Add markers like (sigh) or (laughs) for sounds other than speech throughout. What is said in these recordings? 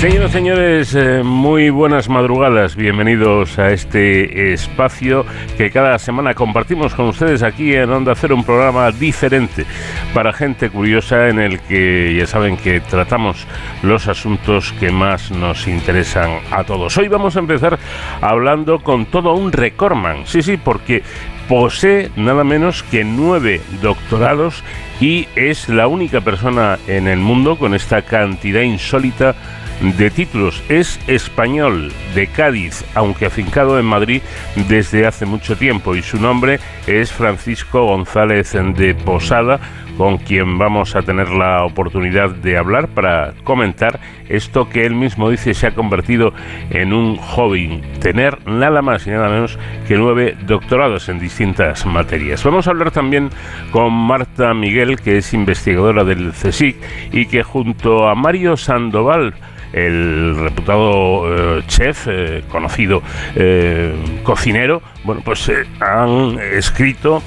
Señoras y señores, eh, muy buenas madrugadas. Bienvenidos a este espacio que cada semana compartimos con ustedes aquí en Onda Cero, un programa diferente para gente curiosa en el que ya saben que tratamos los asuntos que más nos interesan a todos. Hoy vamos a empezar hablando con todo un recordman. Sí, sí, porque posee nada menos que nueve doctorados y es la única persona en el mundo con esta cantidad insólita de títulos. Es español de Cádiz, aunque afincado en Madrid desde hace mucho tiempo y su nombre es Francisco González de Posada, con quien vamos a tener la oportunidad de hablar para comentar esto que él mismo dice se ha convertido en un hobby, tener nada más y nada menos que nueve doctorados en distintas materias. Vamos a hablar también con Marta Miguel, que es investigadora del CSIC y que junto a Mario Sandoval, el reputado eh, chef, eh, conocido eh, cocinero, bueno, pues han escrito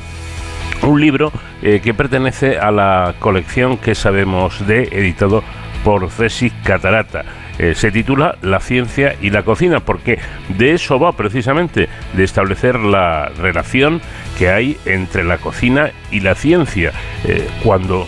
un libro que pertenece a la colección que sabemos de, editado por Cesi Catarata. se titula La ciencia y la cocina, porque de eso va precisamente, de establecer la relación que hay entre la cocina y la ciencia. cuando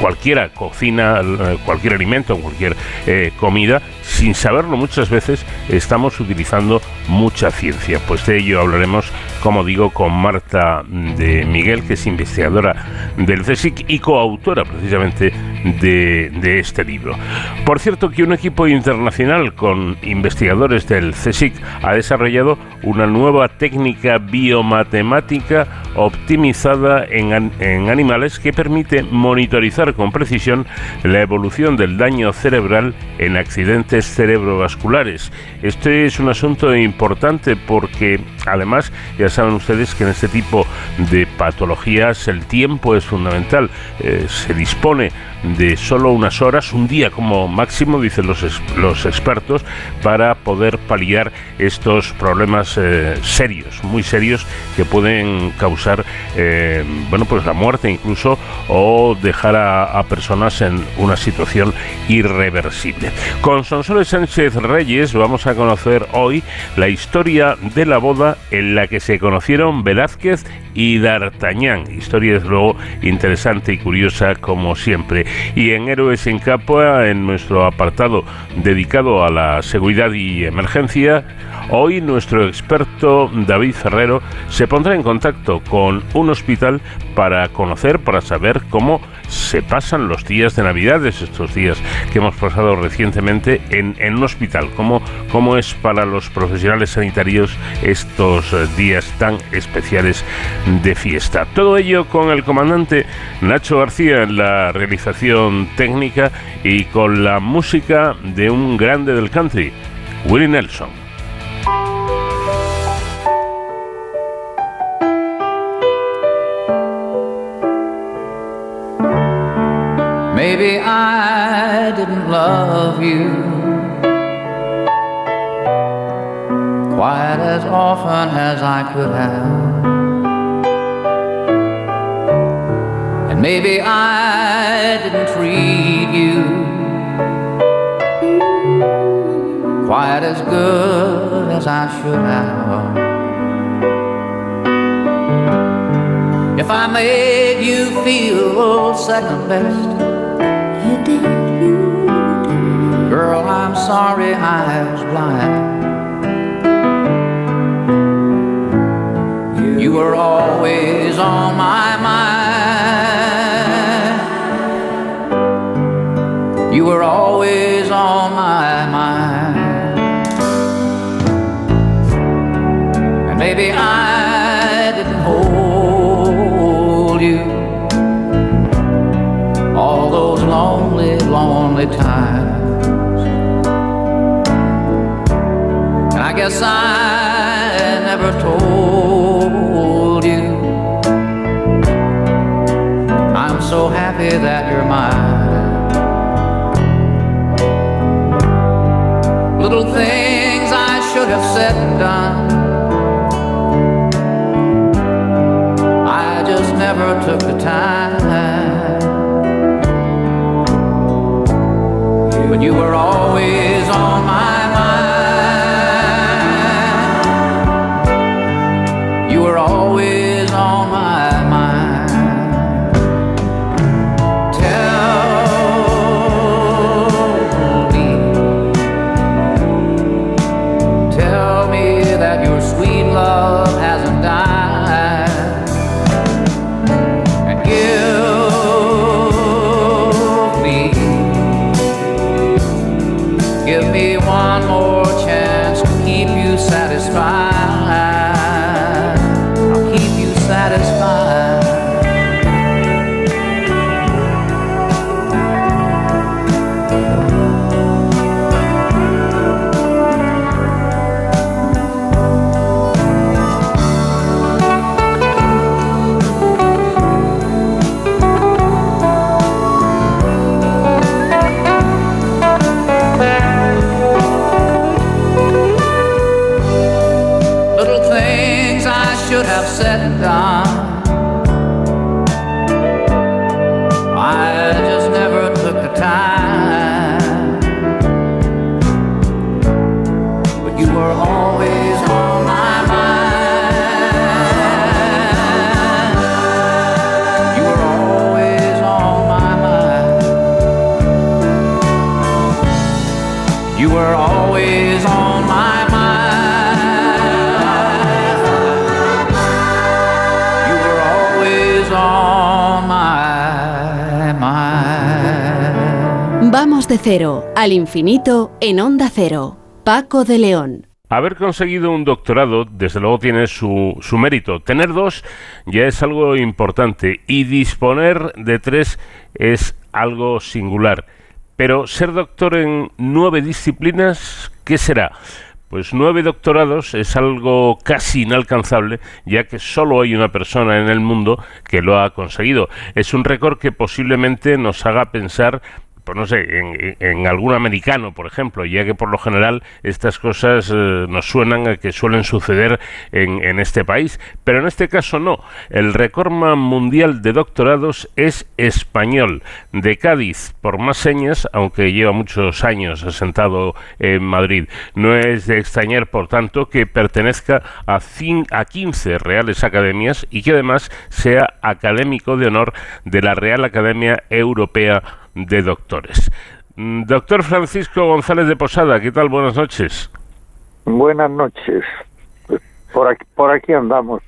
cualquiera cocina eh, cualquier alimento, cualquier eh, comida, sin saberlo muchas veces estamos utilizando mucha ciencia. Pues de ello hablaremos, como digo, con Marta de Miguel, que es investigadora del CSIC y coautora precisamente de, este libro. Por cierto, que un equipo internacional con investigadores del CSIC ha desarrollado una nueva técnica biomatemática optimizada en animales que permite monitorizar con precisión la evolución del daño cerebral en accidentes cerebrovasculares. Este es un asunto importante porque además ya saben ustedes que en este tipo de patologías el tiempo es fundamental. Eh, se dispone de solo unas horas, un día como máximo, dicen los, los expertos, para poder paliar estos problemas eh, serios, muy serios, que pueden causar eh, bueno, pues la muerte incluso o dejar a, personas en una situación irreversible. Con Sonsoles Sánchez Reyes vamos a conocer hoy la historia de la boda en la que se conocieron Velázquez y D'Artagnan. Historia desde luego interesante y curiosa como siempre. Y en Héroes en Capua, en nuestro apartado dedicado a la seguridad y emergencia, hoy nuestro experto David Ferrero se pondrá en contacto con un hospital para conocer, para saber cómo se pasan los días de Navidades, estos días que hemos pasado recientemente en, un hospital, cómo, cómo es para los profesionales sanitarios estos días tan especiales de fiesta. Todo ello con el comandante Nacho García en la realización técnica y con la música de un grande del country, Willie Nelson. Maybe I didn't love you quite as often as I could have. Maybe I didn't treat you quite as good as I should have. If I made you feel second best you did. Girl, I'm sorry I was blind. You were always on my mind. You were always on my mind. And maybe I didn't hold you all those lonely, lonely times. And I guess I little things I should have said and done. I just never took the time. But you were always. De cero al infinito en Onda Cero. Paco de León. Haber conseguido un doctorado, desde luego, tiene su, su mérito. Tener dos ya es algo importante y disponer de tres es algo singular. Pero ser doctor en nueve disciplinas, ¿qué será? Pues nueve doctorados es algo casi inalcanzable, ya que solo hay una persona en el mundo que lo ha conseguido. Es un récord que posiblemente nos haga pensar pues no sé, en, algún americano, por ejemplo, ya que por lo general estas cosas eh, nos suenan a que suelen suceder en, este país, pero en este caso no. El récord mundial de doctorados es español, de Cádiz, por más señas, aunque lleva muchos años asentado en Madrid. No es de extrañar, por tanto, que pertenezca a, a 15 reales academias y que además sea académico de honor de la Real Academia Europea de doctores. Mm, Doctor Francisco González de Posada, ¿qué tal? Buenas noches. Buenas noches. Por aquí, por aquí andamos,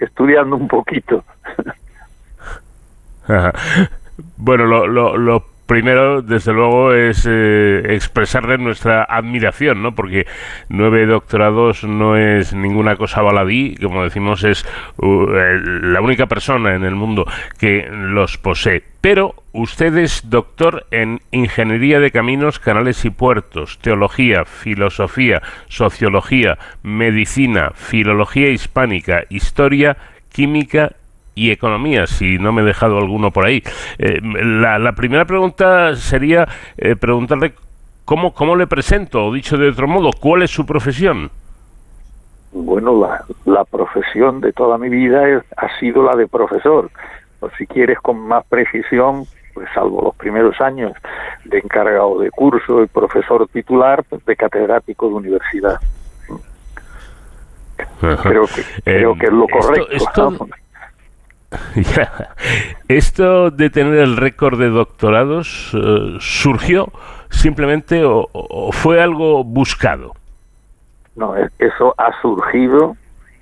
estudiando un poquito. (laughs) bueno, lo, lo, lo primero, desde luego, es eh, expresarle nuestra admiración, ¿no? Porque nueve doctorados no es ninguna cosa baladí, como decimos, es uh, la única persona en el mundo que los posee. Pero usted es doctor en Ingeniería de Caminos, Canales y Puertos, Teología, Filosofía, Sociología, Medicina, Filología Hispánica, Historia, Química y economía, si no me he dejado alguno por ahí. Eh, la, la primera pregunta sería eh, preguntarle cómo, cómo le presento, o dicho de otro modo, cuál es su profesión. Bueno, la, la profesión de toda mi vida es- ha sido la de profesor. O si quieres con más precisión, pues salvo los primeros años de encargado de curso y profesor titular, pues, de catedrático de universidad. Creo que, creo que es lo Eh, esto- correcto. esto-. (laughs) (laughs) (laughs) Esto de tener el récord de doctorados eh, surgió simplemente o, o fue algo buscado. No, es- eso ha surgido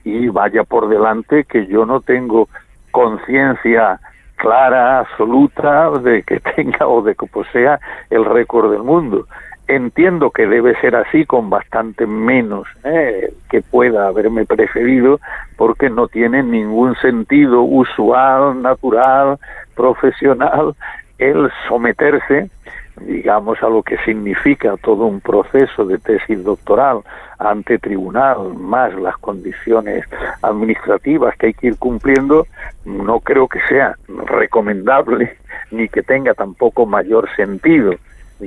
y vaya por delante que yo no tengo conciencia clara, absoluta, de que (laughs) tenga o de que posea el récord del mundo. Entiendo que debe ser así con bastante menos eh, que pueda haberme precedido, porque no tiene ningún sentido usual, natural, profesional, el someterse digamos, a lo que significa todo un proceso de tesis doctoral ante tribunal, más las condiciones administrativas que hay que ir cumpliendo, no creo que sea recomendable ni que tenga tampoco mayor sentido.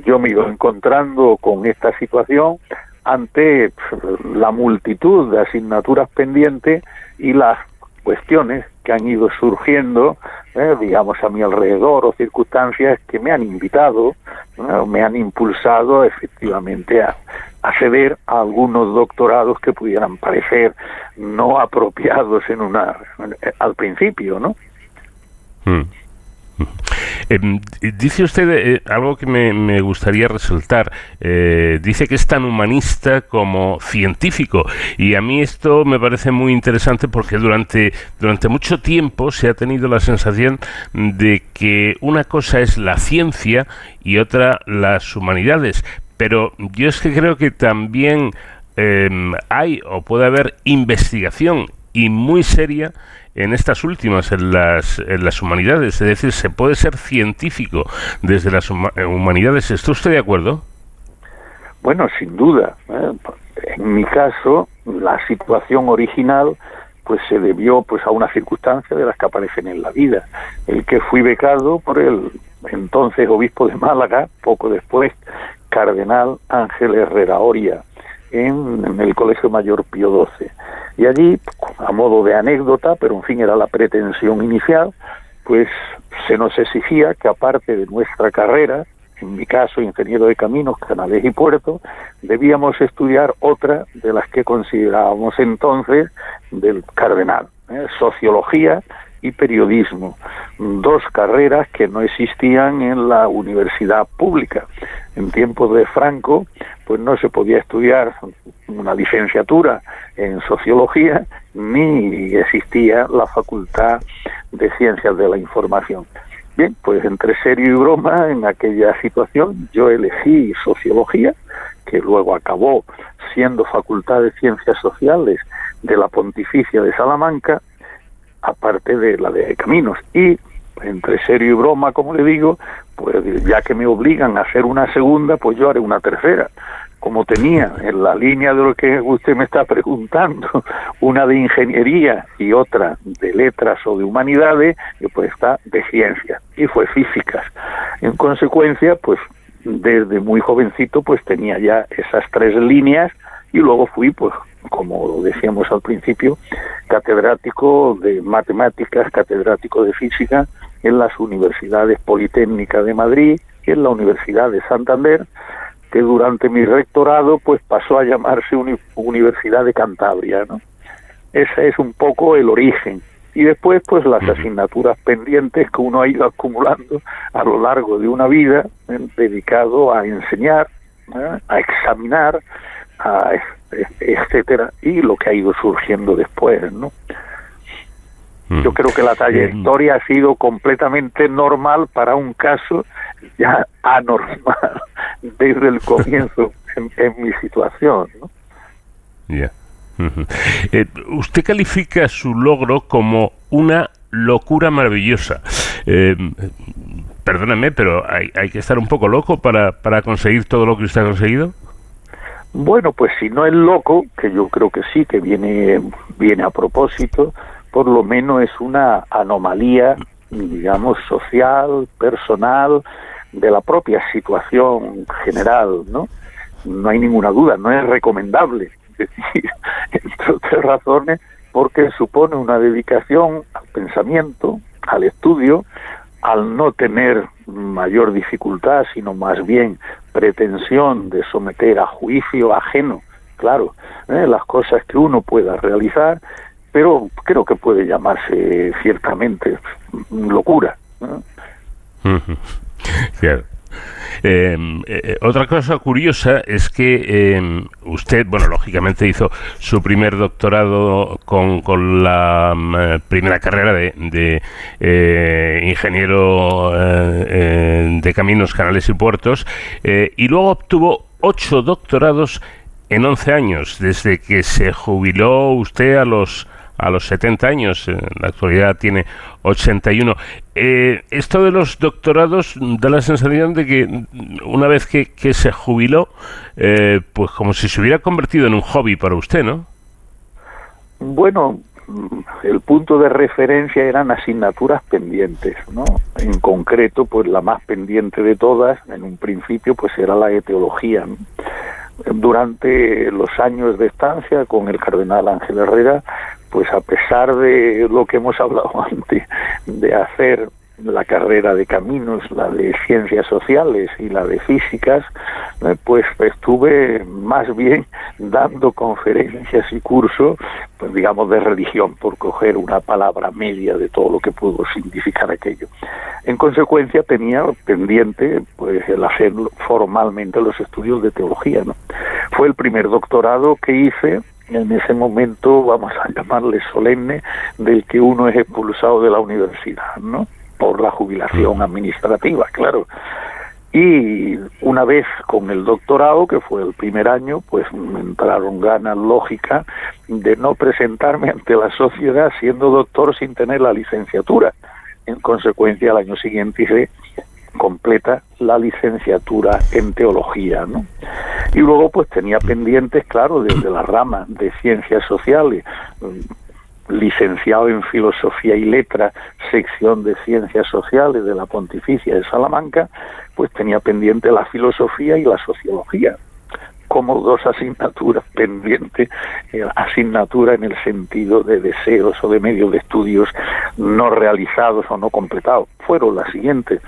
Yo me ido encontrando con esta situación ante pf, la multitud de asignaturas pendientes y las cuestiones que han ido surgiendo, eh, digamos, a mi alrededor o circunstancias que me han invitado, me han impulsado efectivamente a, acceder a algunos doctorados que pudieran parecer no apropiados en una al principio, ¿no? Hmm. Eh, dice usted eh, algo que me, gustaría resaltar. Eh, dice que es tan humanista como científico. Y a mí esto me parece muy interesante porque durante, durante mucho tiempo se ha tenido la sensación de que una cosa es la ciencia y otra las humanidades. Pero yo es que creo que también hay o puede haber investigación y muy seria en estas últimas, en las, en las humanidades. Es decir, se puede ser científico desde las eh, humanidades. ¿Está usted de acuerdo? Bueno, sin duda. ¿eh? En mi caso, la situación original pues se debió pues a una circunstancia de las que aparecen en la vida. El que fui becado por el entonces obispo de Málaga, poco después cardenal Ángel Herrera Oria, en, el Colegio Mayor Pío XII. Y allí, a modo de anécdota, pero en fin era la pretensión inicial, pues se nos exigía que aparte de nuestra carrera, en mi caso ingeniero de caminos, canales y puertos, debíamos estudiar otra de las que considerábamos entonces del cardenal, ¿eh? sociología y periodismo, dos carreras que no existían en la universidad pública. En tiempos de Franco, pues no se podía estudiar una licenciatura en sociología ni existía la facultad de ciencias de la información. Bien, pues entre serio y broma en aquella situación yo elegí sociología, que luego acabó siendo facultad de ciencias sociales de la Pontificia de Salamanca, aparte de la de caminos. Y entre serio y broma, como le digo, pues ya que me obligan a hacer una segunda, pues yo haré una tercera. Como tenía en la línea de lo que usted me está (laughs) preguntando, una de ingeniería y otra de letras o de humanidades, pues está de ciencias y fue físicas. En consecuencia, pues desde muy jovencito pues tenía ya esas tres líneas y luego fui pues como decíamos al principio, catedrático de matemáticas, catedrático de física en las universidades Politécnica de Madrid y en la Universidad de Santander, que durante mi rectorado pues pasó a llamarse Universidad de Cantabria, ¿no? Ese es un poco el origen. Y después pues las asignaturas pendientes que uno ha ido acumulando a lo largo de una vida ¿eh? dedicado a enseñar, ¿eh? a examinar, a etcétera, y lo que ha ido surgiendo después, ¿no? Mm. Yo creo que la trayectoria ha sido completamente normal para un caso ya anormal (laughs) desde el comienzo (laughs) en, mi situación. ¿no? Ya. Eh, usted califica su logro como una locura maravillosa. Eh, perdóname, pero hay, hay, que estar un poco loco para, para conseguir todo lo que usted ha conseguido. Bueno, pues si no es loco, que yo creo que sí, que viene, viene a propósito, por lo menos es una anomalía, digamos, social, personal, de la propia situación general, ¿no? No hay ninguna duda, no es recomendable. (laughs) Entre otras razones, porque supone una dedicación al pensamiento, al estudio, al no tener mayor dificultad, sino más bien pretensión de someter a juicio ajeno, claro, ¿eh? las cosas que uno pueda realizar, pero creo que puede llamarse ciertamente locura. Em, eh, eh, otra cosa curiosa es que em, usted, bueno, lógicamente hizo su primer doctorado con, con la mm, eh, primera carrera de, ingeniero de caminos, canales y puertos, y luego obtuvo ocho doctorados en once años, desde que se jubiló usted a los a los 70 años, en la actualidad tiene 81. Eh, esto de los doctorados da la sensación de que una vez que, se jubiló, eh, pues como si se hubiera convertido en un hobby para usted, ¿no? Bueno, el punto de referencia eran asignaturas pendientes, ¿no? En concreto, pues la más pendiente de todas, en un principio, pues era la etiología. Durante los años de estancia con el cardenal Ángel Herrera, pues a pesar de lo que hemos hablado (laughs) antes, de hacer la carrera de caminos, la de ciencias sociales y la de físicas, eh, pues estuve más bien dando conferencias y cursos, pues digamos de religión, por coger una palabra media de todo lo que pudo significar aquello. En consecuencia tenía pendiente pues el hacer formalmente los estudios de teología, ¿no? Fue el primer doctorado que hice en ese momento, vamos a llamarle solemne, del que uno es expulsado de la universidad, ¿no? por la jubilación administrativa, claro. Y una vez con el doctorado, que fue el primer año, pues me entraron ganas lógicas de no presentarme ante la sociedad siendo doctor sin tener la licenciatura. En consecuencia, al año siguiente hice completa la licenciatura en teología, ¿no? Y luego pues tenía pendientes, claro, desde la rama de ciencias sociales, licenciado en Filosofía y Letra, sección de Ciencias Sociales de la Pontificia de Salamanca, pues tenía pendiente la filosofía y la sociología como dos asignaturas pendientes, eh, asignatura en el sentido de deseos o de medios de estudios no realizados o no completados. Fueron las siguientes.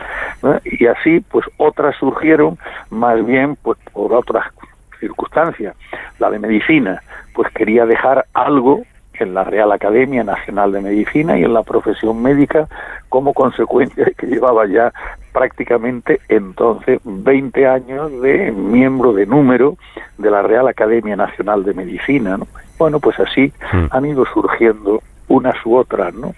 Y así, pues otras surgieron más bien pues por otras circunstancias. La de medicina, pues quería dejar algo en la Real Academia Nacional de Medicina y en la profesión médica como consecuencia de que llevaba ya prácticamente entonces 20 años de miembro de número de la Real Academia Nacional de Medicina. Bueno, pues así hmm. han ido surgiendo unas u otras, ¿no?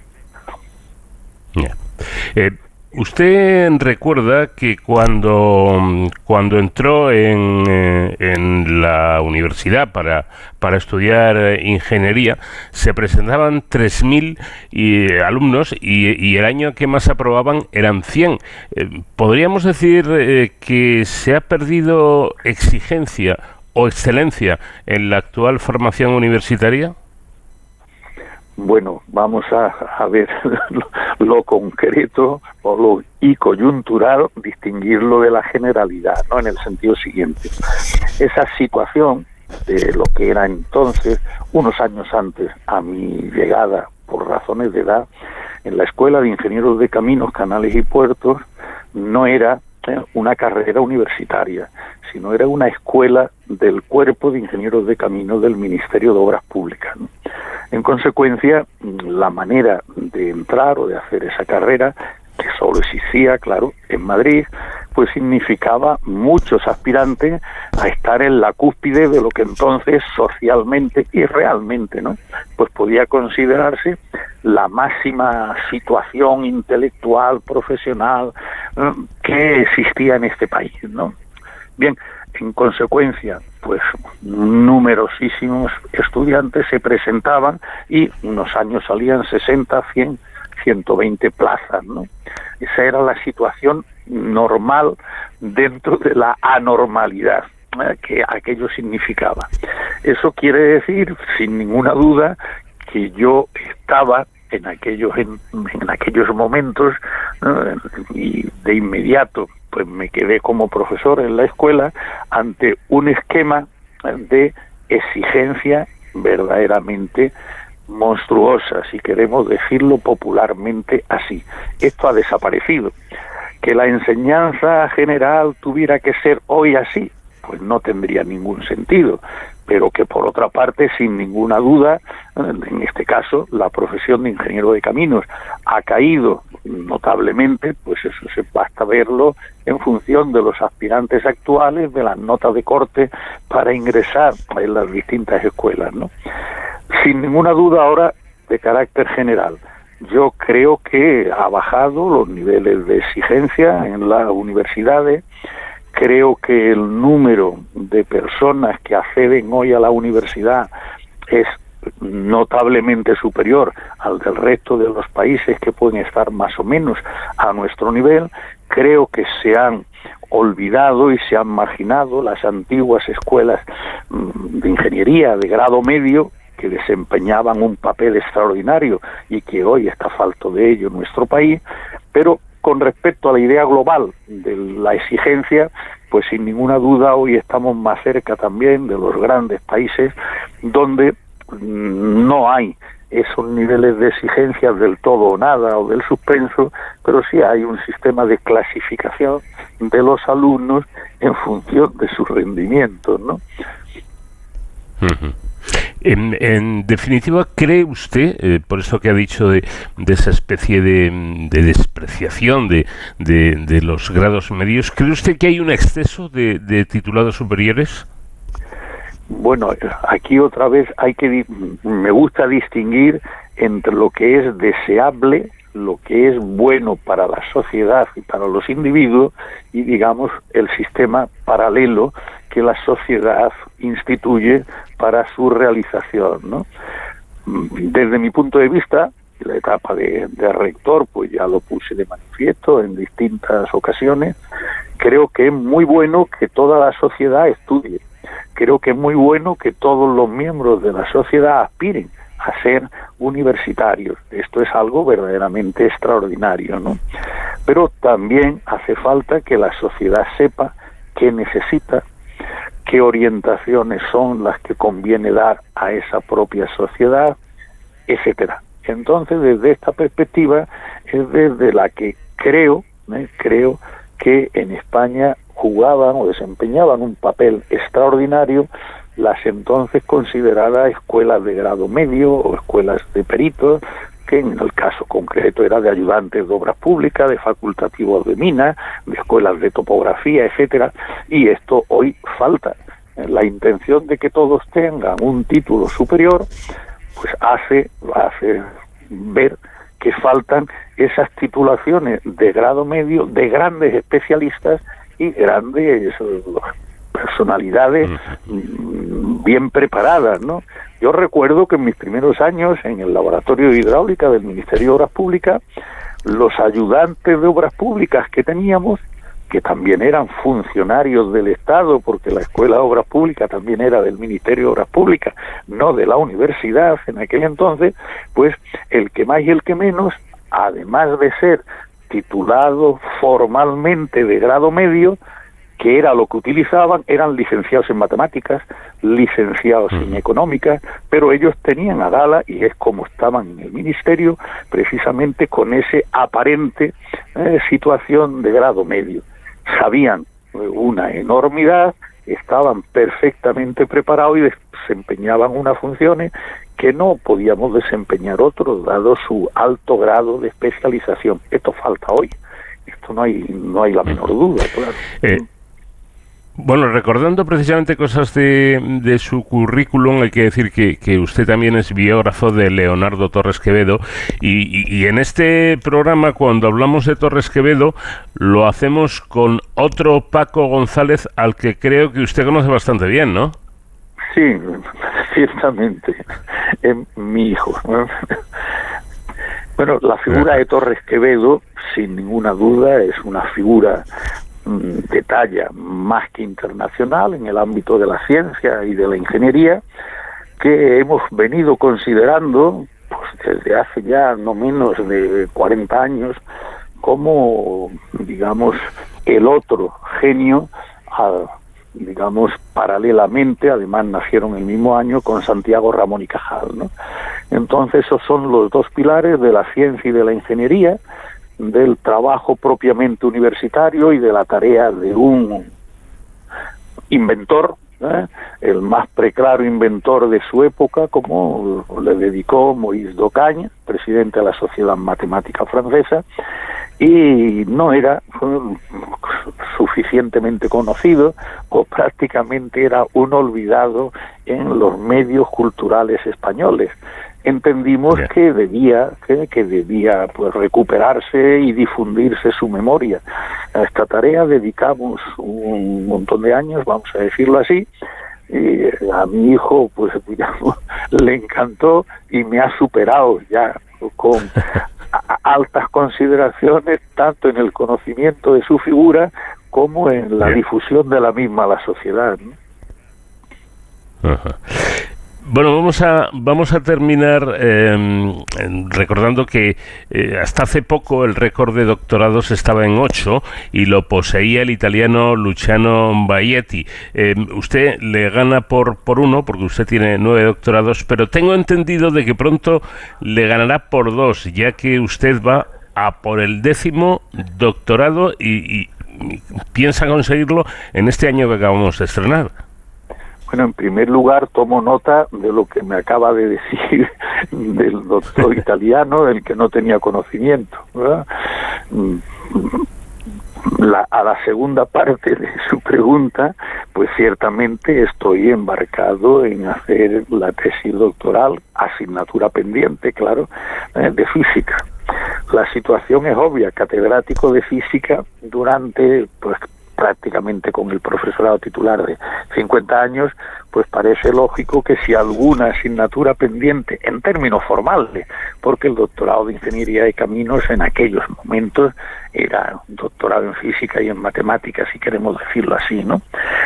Eh, Usted recuerda que cuando, cuando entró en, eh, en la universidad para, para estudiar eh, ingeniería, se presentaban 3.000 eh, alumnos y, el año que más aprobaban eran 100. ¿Podríamos decir que se ha perdido exigencia o excelencia en la actual formación universitaria? Bueno, vamos a, ver (laughs) lo, concreto o lo y coyuntural, distinguirlo de la generalidad, ¿no? En el sentido siguiente. Esa situación de lo que era entonces, unos años antes a mi llegada por razones de edad, en la Escuela de Ingenieros de Caminos, Canales y Puertos, no era. Una carrera universitaria, sino era una escuela del Cuerpo de Ingenieros de Caminos del Ministerio de Obras Públicas. En consecuencia, la manera de entrar o de hacer esa carrera, que solo existía, claro, en Madrid, pues significaba muchos aspirantes a estar en la cúspide de lo que entonces socialmente y realmente, ¿no? Pues podía considerarse la máxima situación intelectual, profesional que existía en este país, ¿no? Bien, en consecuencia, pues numerosísimos estudiantes se presentaban y unos años salían 60, 100, 120 plazas, ¿no? Esa era la situación normal dentro de la anormalidad ¿eh? que aquello significaba. Eso quiere decir, sin ninguna duda, que yo estaba en aquellos en, aquellos momentos y de inmediato pues me quedé como profesor en la escuela ante un esquema de exigencia verdaderamente monstruosa, si queremos decirlo popularmente así. Esto ha desaparecido. Que la enseñanza general tuviera que ser hoy así, pues no tendría ningún sentido pero que por otra parte, sin ninguna duda, en este caso, la profesión de ingeniero de caminos ha caído notablemente, pues eso se basta verlo en función de los aspirantes actuales, de las notas de corte para ingresar en las distintas escuelas, ¿no? Sin ninguna duda ahora de carácter general, yo creo que ha bajado los niveles de exigencia en las universidades, Creo que el número de personas que acceden hoy a la universidad es notablemente superior al del resto de los países que pueden estar más o menos a nuestro nivel. Creo que se han olvidado y se han marginado las antiguas escuelas mm, de ingeniería de grado medio que desempeñaban un papel extraordinario y que hoy está falto de ello en nuestro país, pero con respecto a la idea global de la exigencia, pues sin ninguna duda hoy estamos más cerca también de los grandes países donde no hay esos niveles de exigencias del todo o nada o del suspenso, pero sí hay un sistema de clasificación de los alumnos en función de su rendimiento, ¿no? En, definitiva, ¿cree usted, eh, por eso que ha dicho de, esa especie de, despreciación de, de, los grados medios, ¿cree usted que hay un exceso de, titulados superiores? Bueno, aquí otra vez hay que me gusta distinguir entre lo que es deseable, lo que es bueno para la sociedad y para los individuos y digamos el sistema paralelo que la sociedad instituye para su realización. ¿no? Desde mi punto de vista, la etapa de, rector, pues ya lo puse de manifiesto en distintas ocasiones, creo que es muy bueno que toda la sociedad estudie. Creo que es muy bueno que todos los miembros de la sociedad aspiren a ser universitarios. Esto es algo verdaderamente extraordinario, ¿no? Pero también hace falta que la sociedad sepa qué necesita, qué orientaciones son las que conviene dar a esa propia sociedad, etcétera. Entonces, desde esta perspectiva es desde la que creo, ¿eh? creo que en España jugaban o desempeñaban un papel extraordinario las entonces consideradas escuelas de grado medio o escuelas de peritos, que en el caso concreto era de ayudantes de obras públicas, de facultativos de minas, de escuelas de topografía, etcétera, y esto hoy falta. La intención de que todos tengan un título superior, pues hace, hace ver que faltan esas titulaciones de grado medio de grandes especialistas y grandes personalidades bien preparadas, ¿no? Yo recuerdo que en mis primeros años en el laboratorio de hidráulica del Ministerio de Obras Públicas, los ayudantes de obras públicas que teníamos, que también eran funcionarios del Estado, porque la Escuela de Obras Públicas también era del Ministerio de Obras Públicas, no de la universidad en aquel entonces, pues el que más y el que menos, además de ser titulado formalmente de grado medio, que era lo que utilizaban, eran licenciados en matemáticas, licenciados en económicas, pero ellos tenían a gala, y es como estaban en el ministerio, precisamente con ese aparente eh, situación de grado medio. Sabían eh, una enormidad, estaban perfectamente preparados y desempeñaban unas funciones que no podíamos desempeñar otros, dado su alto grado de especialización. Esto falta hoy. Esto no hay, no hay la menor duda, claro. Eh, bueno, recordando precisamente cosas de, su currículum, hay que decir que, usted también es biógrafo de Leonardo Torres Quevedo y, en este programa cuando hablamos de Torres Quevedo lo hacemos con otro Paco González al que creo que usted conoce bastante bien, ¿no? Sí, ciertamente, es mi hijo. Bueno, la figura de Torres Quevedo, sin ninguna duda, es una figura de talla más que internacional en el ámbito de la ciencia y de la ingeniería que hemos venido considerando pues, desde hace ya no menos de 40 años como digamos el otro genio digamos paralelamente además nacieron el mismo año con Santiago Ramón y Cajal ¿no? entonces esos son los dos pilares de la ciencia y de la ingeniería del trabajo propiamente universitario y de la tarea de un inventor, ¿eh? el más preclaro inventor de su época, como le dedicó Maurice d'Ocagne, presidente de la Sociedad Matemática Francesa, y no era suficientemente conocido o prácticamente era un olvidado en los medios culturales españoles entendimos que debía que, debía pues recuperarse y difundirse su memoria. A esta tarea dedicamos un montón de años vamos a decirlo así y a mi hijo pues (laughs) digamos le encantó y me ha superado ya con altas consideraciones tanto en el conocimiento de su figura como en la difusión de la misma a la sociedad Bueno, vamos a, vamos a terminar em, recordando que eh, hasta hace poco el récord de doctorados estaba en 8 y lo poseía el italiano Luciano Baietti. Em, usted le gana por, por uno, porque usted tiene nueve doctorados, pero tengo entendido de que pronto le ganará por dos, ya que usted va a por el décimo doctorado y piensa conseguirlo en este año que acabamos de estrenar. Bueno, en primer lugar tomo nota de lo que me acaba de decir (laughs) del doctor italiano, del que no tenía conocimiento. Mm, la, a la segunda parte de su pregunta, pues ciertamente estoy embarcado en hacer la tesis doctoral, asignatura pendiente, claro, eh, de física. La situación es obvia, catedrático de física durante pues, prácticamente con el profesorado titular de 50 años, pues parece lógico que si alguna asignatura pendiente en términos formales, porque el doctorado de Ingeniería de Caminos en aquellos momentos era un doctorado en física y en matemáticas, si queremos decirlo así, ¿no?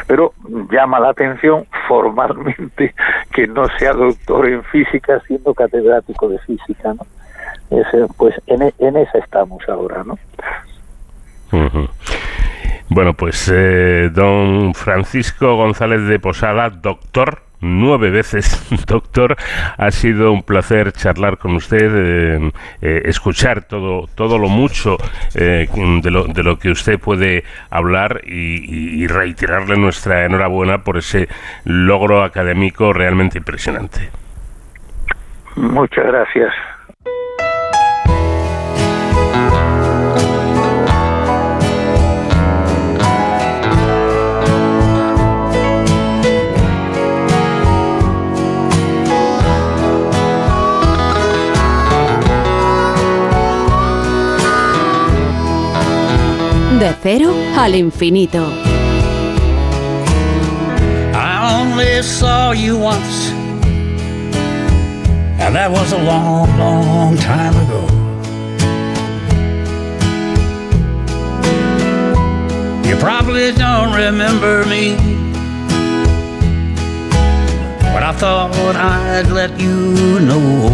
Pero llama la atención formalmente (laughs) que no sea doctor en física siendo catedrático de física, ¿no? pues en, en esa estamos ahora, ¿no? Bueno, pues eh, don Francisco González de Posada, doctor, nueve veces (laughs) doctor, ha sido un placer charlar con usted, eh, eh, escuchar todo, todo lo mucho de, lo, de lo que usted puede hablar y reiterarle nuestra enhorabuena por ese logro académico realmente impresionante. Muchas gracias. De cero al infinito. I only saw you once, and that was a long, long time ago. You probably don't remember me, but I thought I'd let you know.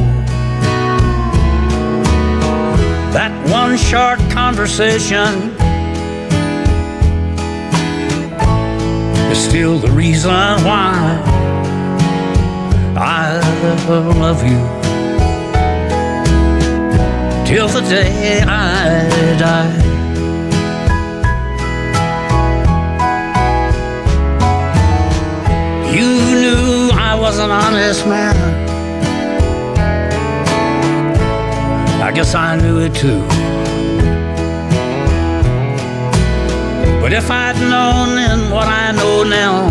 That one short conversation still the reason why I love you till the day I die. You knew I was an honest man. I guess I knew it too. But if I'd known then what I know now,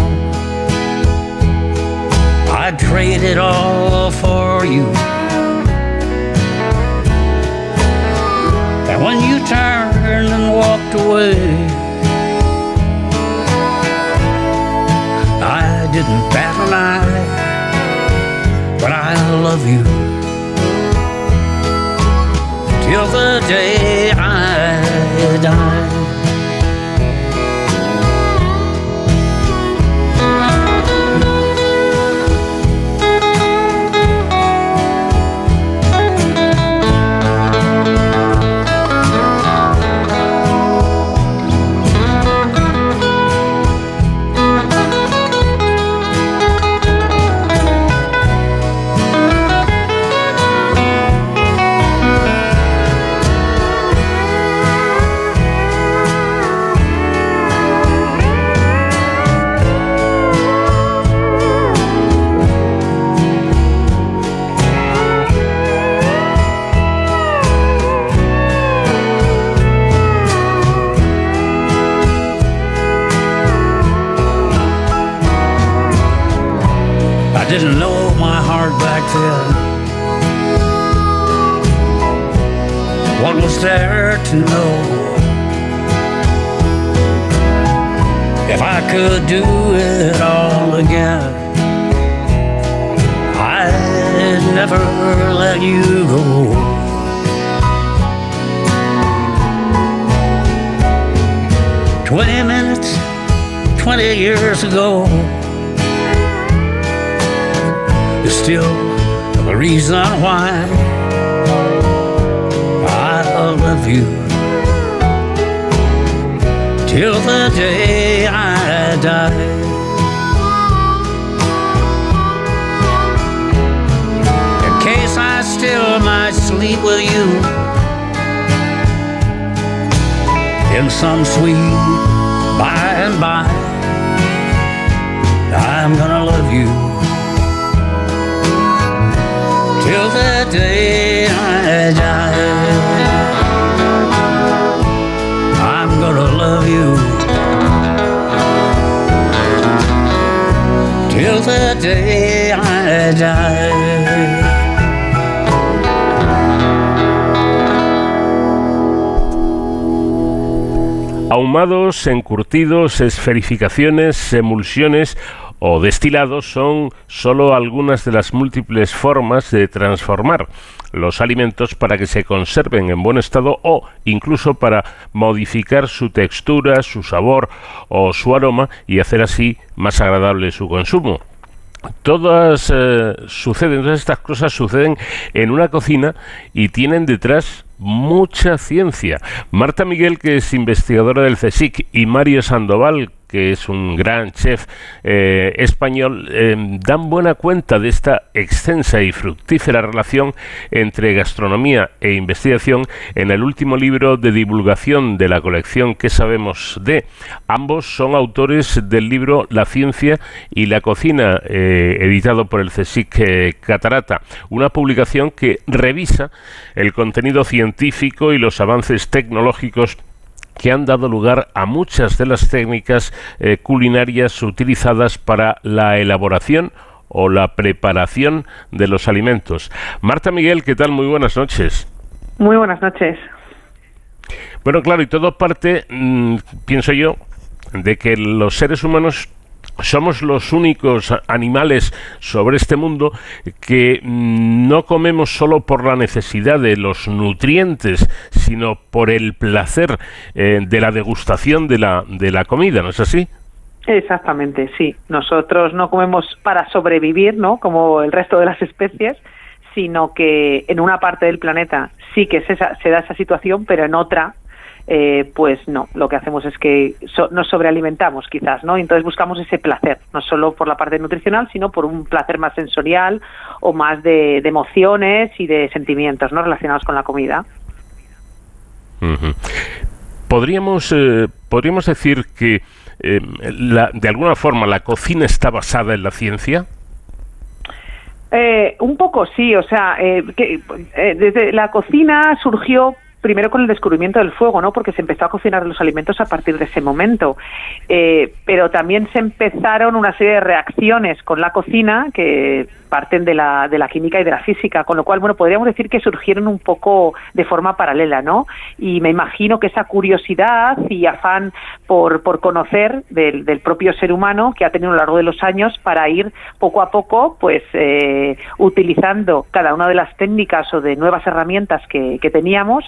I'd trade it all for you. And when you turned and walked away, I didn't bat an eye, but I love you till the day I die. What was there to know? If I could do it all again, I'd never let you go. Twenty minutes, twenty years ago is still the reason why Love you till the day I die. In case I still might sleep with you in some sweet by and by, I'm gonna love you till the day I die. Ahumados, encurtidos, esferificaciones, emulsiones o destilados son solo algunas de las múltiples formas de transformar los alimentos para que se conserven en buen estado o incluso para modificar su textura, su sabor o su aroma y hacer así más agradable su consumo. Todas eh, suceden, todas estas cosas suceden en una cocina y tienen detrás mucha ciencia. Marta Miguel, que es investigadora del CSIC, y Mario Sandoval, que es un gran chef eh, español, eh, dan buena cuenta de esta extensa y fructífera relación entre gastronomía e investigación en el último libro de divulgación de la colección que sabemos de. Ambos son autores del libro La ciencia y la cocina, eh, editado por el CSIC Catarata, una publicación que revisa el contenido científico y los avances tecnológicos que han dado lugar a muchas de las técnicas eh, culinarias utilizadas para la elaboración o la preparación de los alimentos. Marta Miguel, ¿qué tal? Muy buenas noches. Muy buenas noches. Bueno, claro, y todo parte, mm, pienso yo, de que los seres humanos somos los únicos animales sobre este mundo que no comemos solo por la necesidad de los nutrientes, sino por el placer eh, de la degustación de la, de la comida, ¿no es así? Exactamente, sí. Nosotros no comemos para sobrevivir, ¿no? Como el resto de las especies, sino que en una parte del planeta sí que se da esa situación, pero en otra eh, pues no, lo que hacemos es que nos sobrealimentamos quizás, ¿no? Entonces buscamos ese placer, no solo por la parte nutricional, sino por un placer más sensorial o más de, emociones y de sentimientos, ¿no? Relacionados con la comida. Podríamos, eh, podríamos decir que eh, de alguna forma la cocina está basada en la ciencia. un poco sí, o sea, que, desde la cocina surgió primero con el descubrimiento del fuego, ¿no? Porque se empezó a cocinar los alimentos a partir de ese momento. Eh, pero también se empezaron una serie de reacciones con la cocina que parten de la, de la química y de la física, con lo cual, bueno, podríamos decir que surgieron un poco de forma paralela, ¿no? Y me imagino que esa curiosidad y afán por, por conocer del, del propio ser humano que ha tenido a lo largo de los años para ir poco a poco, pues, eh, utilizando cada una de las técnicas o de nuevas herramientas que, que teníamos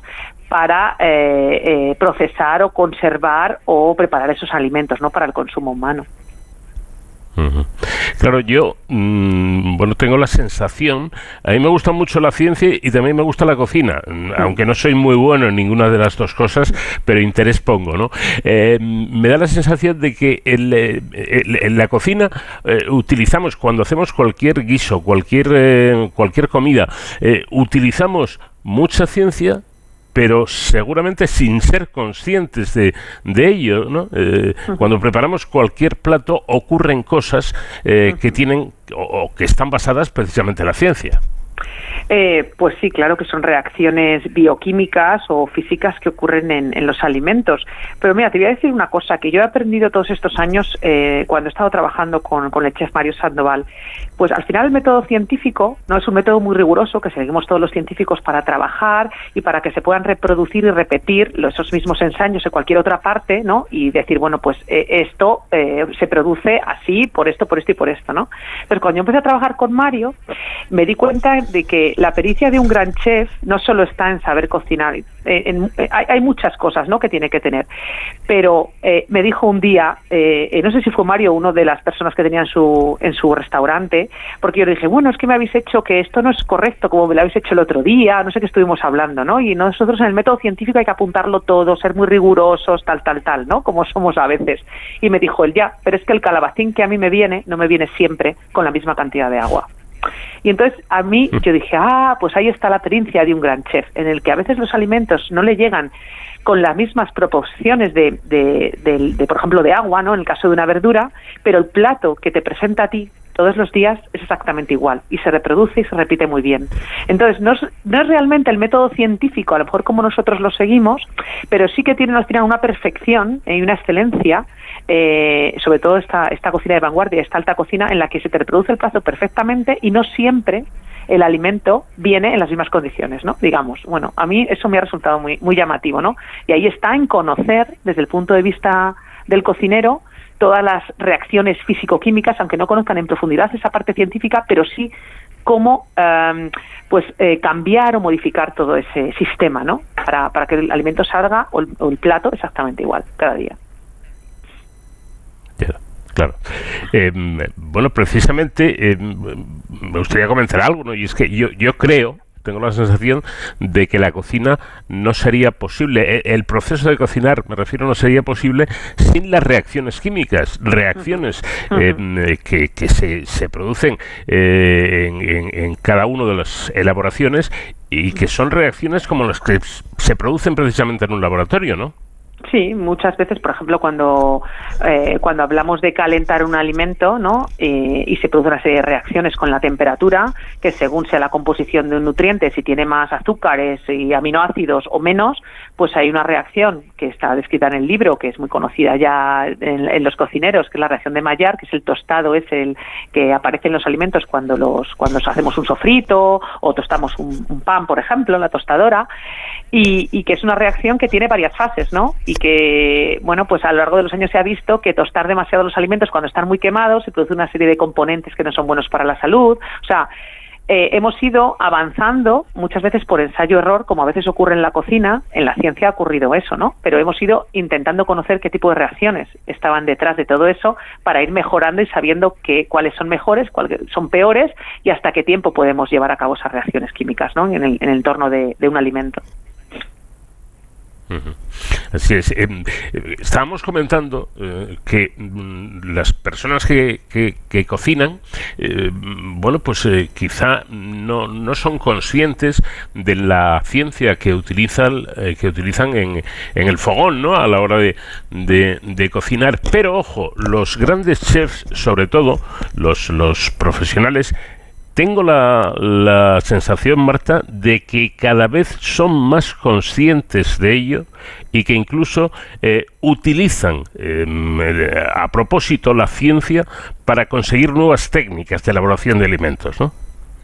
para eh, eh, procesar o conservar o preparar esos alimentos, ¿no? Para el consumo humano. Claro, yo, mm, bueno, tengo la sensación, a mí me gusta mucho la ciencia y también me gusta la cocina, mm, aunque no soy muy bueno en ninguna de las dos cosas, pero interés pongo, ¿no? Eh, me da la sensación de que eh, en la cocina eh, utilizamos, cuando hacemos cualquier guiso, cualquier, cualquier comida, utilizamos mucha ciencia, pero seguramente sin ser conscientes de, de ello, ¿no? Eh, cuando preparamos cualquier plato ocurren cosas eh, que tienen o, que están basadas precisamente en la ciencia. Eh, pues sí, claro que son reacciones bioquímicas o físicas que ocurren en, los alimentos. Pero mira, te voy a decir una cosa que yo he aprendido todos estos años cuando he estado trabajando con, con el chef Mario Sandoval. Pues al final el método científico no es un método muy riguroso que seguimos todos los científicos para trabajar y para que se puedan reproducir y repetir esos mismos ensayos en cualquier otra parte, ¿no? Y decir, bueno, pues eh, esto eh, se produce así, por esto, por esto y por esto, ¿no? Pero cuando yo empecé a trabajar con Mario, me di cuenta de que la pericia de un gran chef no solo está en saber cocinar, eh, eh, hay, hay muchas cosas ¿no? que tiene que tener, pero eh, me dijo un día, eh, no sé si fue Mario, uno de las personas que tenía en su, en su restaurante, porque yo le dije, bueno, es que me habéis hecho que esto no es correcto como me lo habéis hecho el otro día, no sé qué estuvimos hablando, ¿no? Y nosotros en el método científico hay que apuntarlo todo, ser muy rigurosos, tal, tal, tal, ¿no? Como somos a veces. Y me dijo él, ya, pero es que el calabacín que a mí me viene, no me viene siempre con la misma cantidad de agua. Y entonces a mí yo dije, ah, pues ahí está la pericia de un gran chef, en el que a veces los alimentos no le llegan con las mismas proporciones de, de, del- de, por ejemplo, de agua, ¿no? En el caso de una verdura, pero el plato que te presenta a ti todos los días es exactamente igual y se reproduce y se repite muy bien. Entonces, no es, no es realmente el método científico, a lo mejor como nosotros lo seguimos, pero sí que tiene, nos tiene una perfección y una excelencia eh, sobre todo esta, esta cocina de vanguardia, esta alta cocina en la que se te reproduce el plato perfectamente y no siempre el alimento viene en las mismas condiciones, ¿no? Digamos, bueno, a mí eso me ha resultado muy, muy llamativo, ¿no? Y ahí está en conocer, desde el punto de vista del cocinero, todas las reacciones físico-químicas, aunque no conozcan en profundidad esa parte científica, pero sí cómo em, pues eh, cambiar o modificar todo ese sistema, ¿no? Para, para que el alimento salga o el, o el plato exactamente igual cada día. Claro. Eh, bueno, precisamente eh, me gustaría comentar algo, ¿no? Y es que yo, yo creo, tengo la sensación de que la cocina no sería posible, e- el proceso de cocinar, me refiero, no sería posible sin las reacciones químicas, reacciones eh, eh, que, que se, se producen eh, en, en- en cada una de las elaboraciones y que son reacciones como las que se producen precisamente en un laboratorio, ¿no? Sí, muchas veces, por ejemplo, cuando, eh, cuando hablamos de calentar un alimento, ¿no? Eh, y se produce una serie de reacciones con la temperatura, que según sea la composición de un nutriente, si tiene más azúcares y aminoácidos o menos, pues hay una reacción que está descrita en el libro, que es muy conocida ya en, en los cocineros, que es la reacción de Maillard, que es el tostado, es el que aparece en los alimentos cuando los cuando hacemos un sofrito o tostamos un, pan, por ejemplo, en la tostadora, y, y que es una reacción que tiene varias fases, ¿no? Que, bueno, pues a lo largo de los años se ha visto que tostar demasiado los alimentos cuando están muy quemados se produce una serie de componentes que no son buenos para la salud. O sea, eh, hemos ido avanzando muchas veces por ensayo-error, como a veces ocurre en la cocina. En la ciencia ha ocurrido eso, ¿no? Pero hemos ido intentando conocer qué tipo de reacciones estaban detrás de todo eso para ir mejorando y sabiendo que, cuáles son mejores, cuáles son peores y hasta qué tiempo podemos llevar a cabo esas reacciones químicas, ¿no? En el, en el entorno de, de un alimento. Es. eh, estábamos comentando eh, que mm, las personas que, que- que cocinan, eh, bueno, pues quizá no, no son conscientes de la ciencia que utilizan, que utilizan en, en el fogón, ¿no? A la hora de, de- de cocinar. Pero ojo, los grandes chefs, sobre todo los, los profesionales, tengo la, la sensación, Marta, de que cada vez son más conscientes de ello y que incluso eh, utilizan eh, a propósito la ciencia para conseguir nuevas técnicas de elaboración de alimentos, ¿no?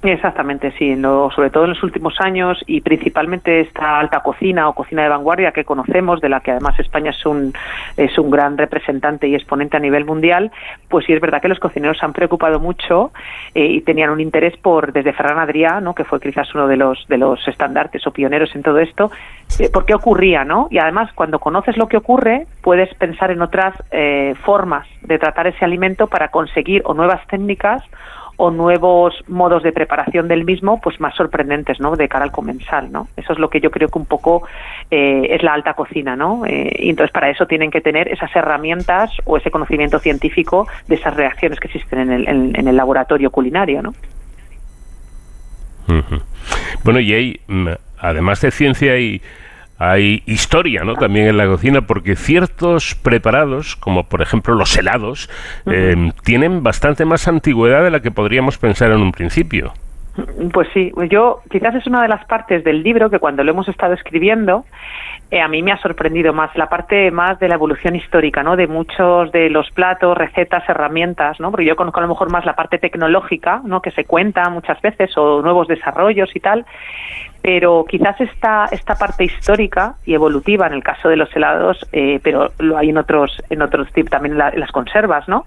Exactamente, sí. en sobre todo en los últimos años y principalmente esta alta cocina o cocina de vanguardia que conocemos, de la que además España es un, es un gran representante y exponente a nivel mundial, pues sí es verdad que los cocineros se han preocupado mucho eh, y tenían un interés por, desde Ferran Adrià, ¿no? que fue quizás uno de los, de los estandartes o pioneros en todo esto, eh, por qué ocurría, ¿no? Y además, cuando conoces lo que ocurre, puedes pensar en otras eh, formas de tratar ese alimento para conseguir o nuevas técnicas o nuevos modos de preparación del mismo, pues más sorprendentes, ¿no? De cara al comensal, ¿no? Eso es lo que yo creo que un poco eh, es la alta cocina, ¿no? Eh, y entonces para eso tienen que tener esas herramientas o ese conocimiento científico de esas reacciones que existen en el, en, el laboratorio culinario, ¿no? Bueno, y hay, mm, además de ciencia, hay, hay historia, ¿no? También en la cocina, porque ciertos preparados, como por ejemplo los helados, em, tienen bastante más antigüedad de la que podríamos pensar en un principio. Pues sí, yo quizás es una de las partes del libro que cuando lo hemos estado escribiendo eh, a mí me ha sorprendido más la parte más de la evolución histórica, ¿no? De muchos de los platos, recetas, herramientas, ¿no? Porque yo conozco a lo mejor más la parte tecnológica, ¿no? Que se cuenta muchas veces o nuevos desarrollos y tal. Pero quizás esta esta parte histórica y evolutiva en el caso de los helados eh, pero lo hay en otros en otros tips también en, las conservas no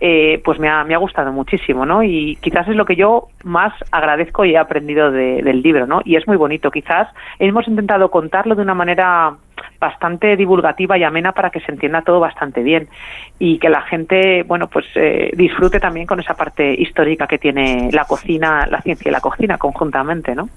eh, pues me ha, me ha gustado muchísimo no y quizás es lo que yo más agradezco y he aprendido del libro no y es muy bonito quizás hemos intentado contarlo de una manera bastante divulgativa y amena para que se entienda todo bastante bien y que la gente bueno pues eh, disfrute también con esa parte histórica que tiene la cocina la ciencia y la cocina conjuntamente no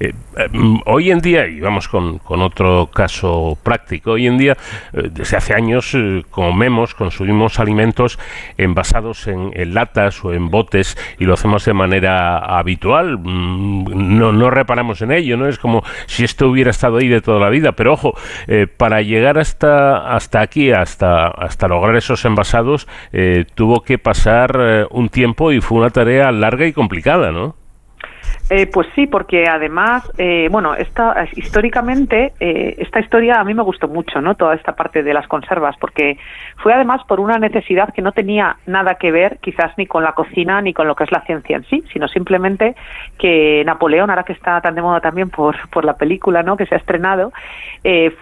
eh, em, hoy en día, y vamos con, otro caso práctico, hoy en día, eh, desde hace años, eh, comemos, consumimos alimentos envasados en, latas o en botes y lo hacemos de manera habitual. Mm, no, no reparamos en ello, ¿no? Es como si esto hubiera estado ahí de toda la vida. Pero ojo, para llegar hasta, hasta aquí, hasta, hasta lograr esos envasados, tuvo que pasar un tiempo y fue una tarea larga y complicada, ¿no? Eh, pues sí, porque además, eh, bueno, esta, históricamente, eh, esta historia a mí me gustó mucho, ¿no? Toda esta parte de las conservas, porque fue además por una necesidad que no tenía nada que ver, quizás ni con la cocina ni con lo que es la ciencia en sí, sino simplemente que Napoleón, ahora que está tan de moda también por, por la película, ¿no? Que se ha estrenado,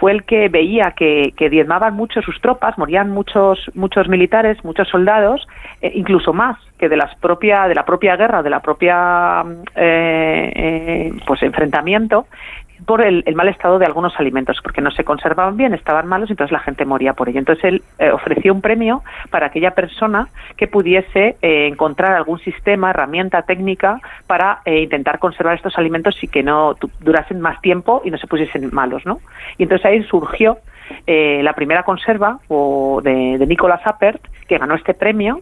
fue el que veía que, que diezmaban mucho sus tropas, morían muchos, muchos militares, muchos soldados, incluso más que de las propia de la propia guerra de la propia eh, eh, pues enfrentamiento por el, mal estado de algunos alimentos, porque no se conservaban bien, estaban malos, entonces la gente moría por ello. Entonces él eh, ofreció un premio para aquella persona que pudiese encontrar algún sistema, herramienta técnica para intentar conservar estos alimentos y que no durasen más tiempo y no se pusiesen malos, ¿no? Y entonces ahí surgió la primera conserva o de, de Nicolas Appert, que ganó este premio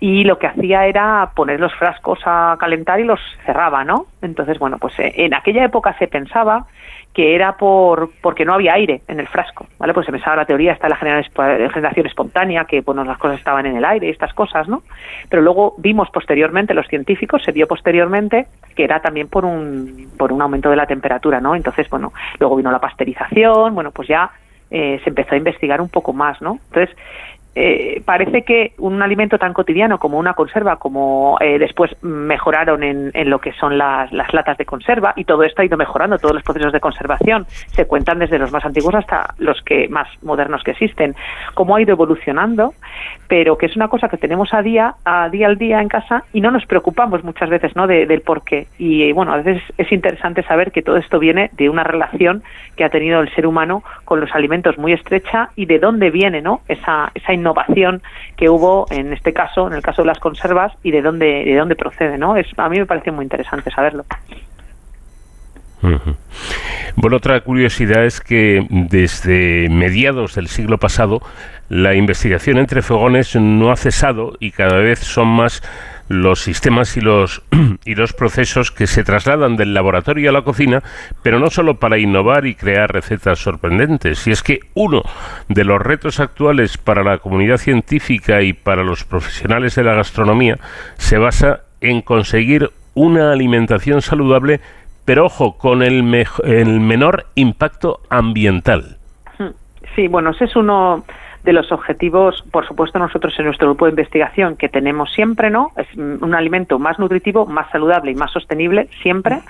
y lo que hacía era poner los frascos a calentar y los cerraba, ¿no? Entonces, bueno, pues eh, en aquella época se pensaba que era por porque no había aire en el frasco, ¿vale? Pues se pensaba la teoría está la generación espontánea, que bueno, las cosas estaban en el aire estas cosas, ¿no? Pero luego vimos posteriormente, los científicos, se vio posteriormente que era también por un, por un aumento de la temperatura, ¿no? Entonces, bueno, luego vino la pasteurización, bueno, pues ya eh, se empezó a investigar un poco más, ¿no? Entonces, eh, parece que un alimento tan cotidiano como una conserva, como eh, después mejoraron en, en, lo que son las, latas de conserva, y todo esto ha ido mejorando, todos los procesos de conservación se cuentan desde los más antiguos hasta los que más modernos que existen, cómo ha ido evolucionando, pero que es una cosa que tenemos a día, a día al día en casa y no nos preocupamos muchas veces ¿no? del por qué. Y bueno, a veces es interesante saber que todo esto viene de una relación que ha tenido el ser humano con los alimentos muy estrecha y de dónde viene ¿no? esa, esa innovación que hubo en este caso, en el caso de las conservas y de dónde de dónde procede, ¿no? Es a mí me parece muy interesante saberlo. Bueno, otra curiosidad es que desde mediados del siglo pasado la investigación entre fogones no ha cesado y cada vez son más los sistemas y los, (clears throat) y los procesos que se trasladan del laboratorio a la cocina, pero no solo para innovar y crear recetas sorprendentes. Y es que uno de los retos actuales para la comunidad científica y para los profesionales de la gastronomía se basa en conseguir una alimentación saludable, pero ojo, con el, el menor impacto ambiental. Sí, bueno, ese es uno de los objetivos, por supuesto, nosotros en nuestro grupo de investigación que tenemos siempre, ¿no? Es un alimento más nutritivo, más saludable y más sostenible, siempre.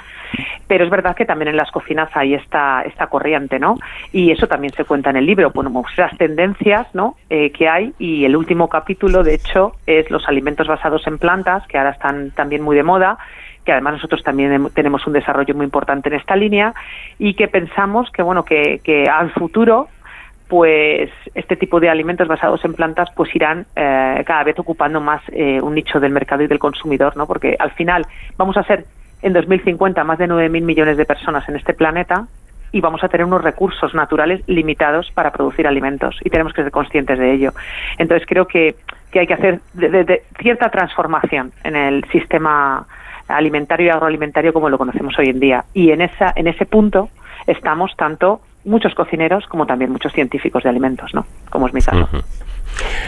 Pero es verdad que también en las cocinas hay esta, esta corriente, ¿no? Y eso también se cuenta en el libro, bueno, pues las tendencias, ¿no? Eh, que hay y el último capítulo, de hecho, es los alimentos basados en plantas, que ahora están también muy de moda que además nosotros también tenemos un desarrollo muy importante en esta línea y que pensamos que bueno que, que al futuro pues este tipo de alimentos basados en plantas pues irán eh, cada vez ocupando más eh, un nicho del mercado y del consumidor, ¿no? Porque al final vamos a ser en 2050 más de 9.000 millones de personas en este planeta y vamos a tener unos recursos naturales limitados para producir alimentos y tenemos que ser conscientes de ello. Entonces creo que, que hay que hacer de, cierta transformación en el sistema alimentario y agroalimentario como lo conocemos hoy en día y en esa en ese punto estamos tanto muchos cocineros como también muchos científicos de alimentos, ¿no? Como es mi caso.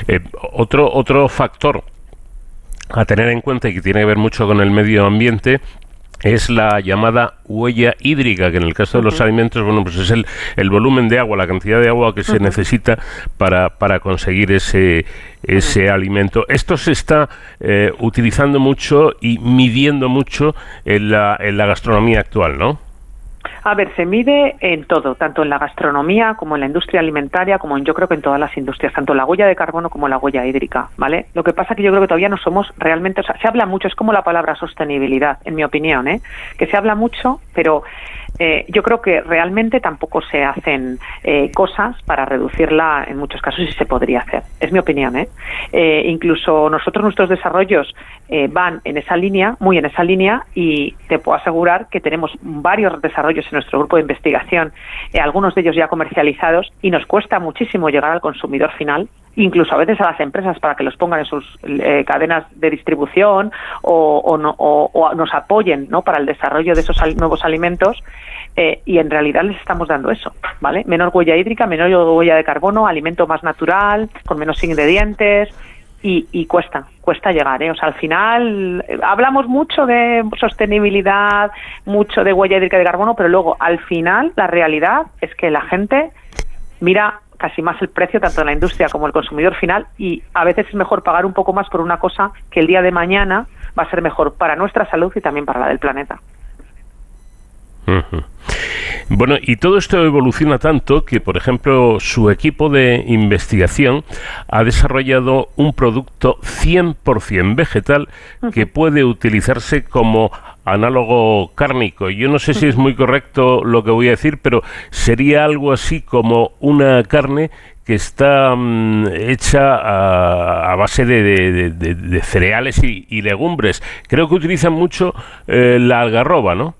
Eh, otro, otro factor a tener en cuenta y que tiene que ver mucho con el medio ambiente es la llamada huella hídrica, que en el caso de los alimentos, bueno, pues es el, el, volumen de agua, la cantidad de agua que se necesita para, para conseguir ese, ese alimento. Esto se está eh, utilizando mucho y midiendo mucho en la, en la gastronomía actual, ¿no? A ver, se mide en todo, tanto en la gastronomía como en la industria alimentaria, como en, yo creo que en todas las industrias, tanto la huella de carbono como la huella hídrica, ¿vale? Lo que pasa que yo creo que todavía no somos realmente, o sea, se habla mucho, es como la palabra sostenibilidad, en mi opinión, ¿eh? Que se habla mucho, pero eh, yo creo que realmente tampoco se hacen eh, cosas para reducirla en muchos casos y se podría hacer. Es mi opinión. ¿eh? eh incluso nosotros, nuestros desarrollos van en esa línea, muy en esa línea, y te puedo asegurar que tenemos varios desarrollos en nuestro grupo de investigación, algunos de ellos ya comercializados, y nos cuesta muchísimo llegar al consumidor final incluso a veces a las empresas para que los pongan en sus cadenas de distribución o, o, nos apoyen ¿no? para el desarrollo de esos nuevos alimentos eh, y en realidad les estamos dando eso, ¿vale? Menor huella hídrica, menor huella de carbono, alimento más natural, con menos ingredientes, y, cuesta, cuesta llegar. ¿eh? O sea, al final eh, hablamos mucho de sostenibilidad, mucho de huella hídrica de carbono, pero luego al final la realidad es que la gente mira casi más el precio tanto en la industria como el consumidor final y a veces es mejor pagar un poco más por una cosa que el día de mañana va a ser mejor para nuestra salud y también para la del planeta. Bueno, y todo esto evoluciona tanto que, por ejemplo, su equipo de investigación ha desarrollado un producto 100% vegetal que puede utilizarse como análogo cárnico. Yo no sé si es muy correcto lo que voy a decir, pero sería algo así como una carne que está mm, hecha a, base de, cereales y, legumbres. Creo que utilizan mucho eh, la algarroba, ¿no?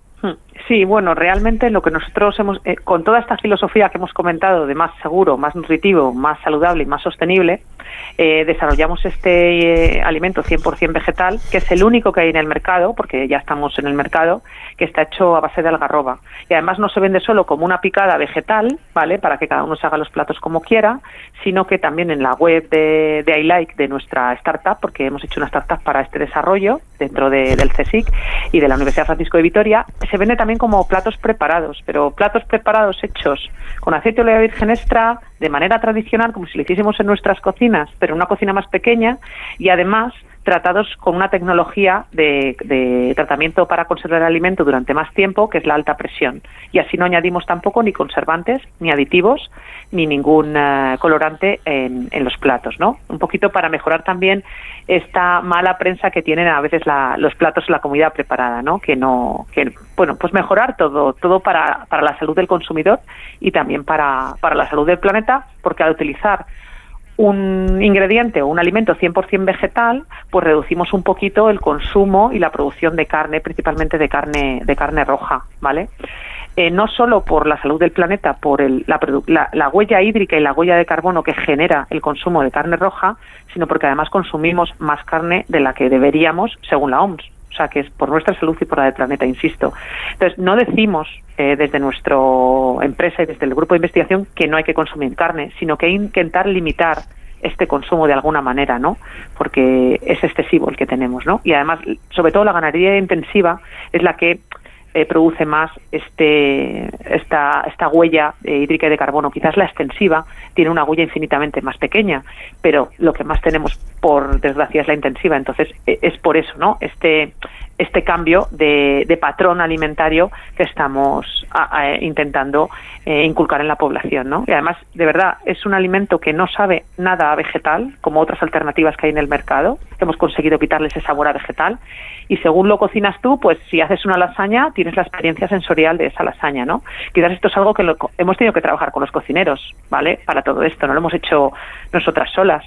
Sí, bueno, realmente lo que nosotros hemos, eh, con toda esta filosofía que hemos comentado de más seguro, más nutritivo, más saludable y más sostenible, eh, desarrollamos este eh, alimento 100% vegetal, que es el único que hay en el mercado, porque ya estamos en el mercado, que está hecho a base de algarroba. Y además no se vende solo como una picada vegetal, ¿vale? Para que cada uno se haga los platos como quiera, sino que también en la web de, de iLike, de nuestra startup, porque hemos hecho una startup para este desarrollo dentro del CSIC y de la Universidad Francisco de Vitoria, se vende también como platos preparados, pero platos preparados hechos con aceite de oliva virgen extra, de manera tradicional, como si lo hiciésemos en nuestras cocinas, pero en una cocina más pequeña, y además tratados con una tecnología de, tratamiento para conservar el alimento durante más tiempo, que es la alta presión. Y así no añadimos tampoco ni conservantes, ni aditivos, ni ningún eh, colorante en, los platos, ¿no? Un poquito para mejorar también esta mala prensa que tienen a veces los platos en la comida preparada, ¿no? Que no, que, bueno, pues mejorar todo, todo para, para la salud del consumidor y también para, para la salud del planeta, porque al utilizar un ingrediente o un alimento 100% vegetal, pues reducimos un poquito el consumo y la producción de carne, principalmente de carne, de carne roja, ¿vale? Eh, no solo por la salud del planeta, por la, la, huella hídrica y la huella de carbono que genera el consumo de carne roja, sino porque además consumimos más carne de la que deberíamos según la OMS o sea, que es por nuestra salud y por la del planeta, insisto. Entonces, no decimos eh, desde nuestra empresa y desde el grupo de investigación que no hay que consumir carne, sino que hay que intentar limitar este consumo de alguna manera, ¿no? Porque es excesivo el que tenemos, ¿no? Y además, sobre todo la ganadería intensiva es la que eh, produce más este, esta, esta huella eh, hídrica de carbono. Quizás la extensiva tiene una huella infinitamente más pequeña, pero lo que más tenemos, por desgracia, es la intensiva. Entonces, e, es por eso, ¿no? Este, este cambio de, de patrón alimentario que estamos intentando eh, inculcar en la población, ¿no? Y además, de verdad, es un alimento que no sabe nada a vegetal, como otras alternativas que hay en el mercado. Hemos conseguido quitarle ese sabor a vegetal y según lo cocinas tú, pues si haces una lasaña, tienes la experiencia sensorial de esa lasaña, ¿no? Quizás esto es algo que hemos tenido que trabajar con los cocineros, ¿vale? Para todo esto, no lo hemos hecho nosotras solas,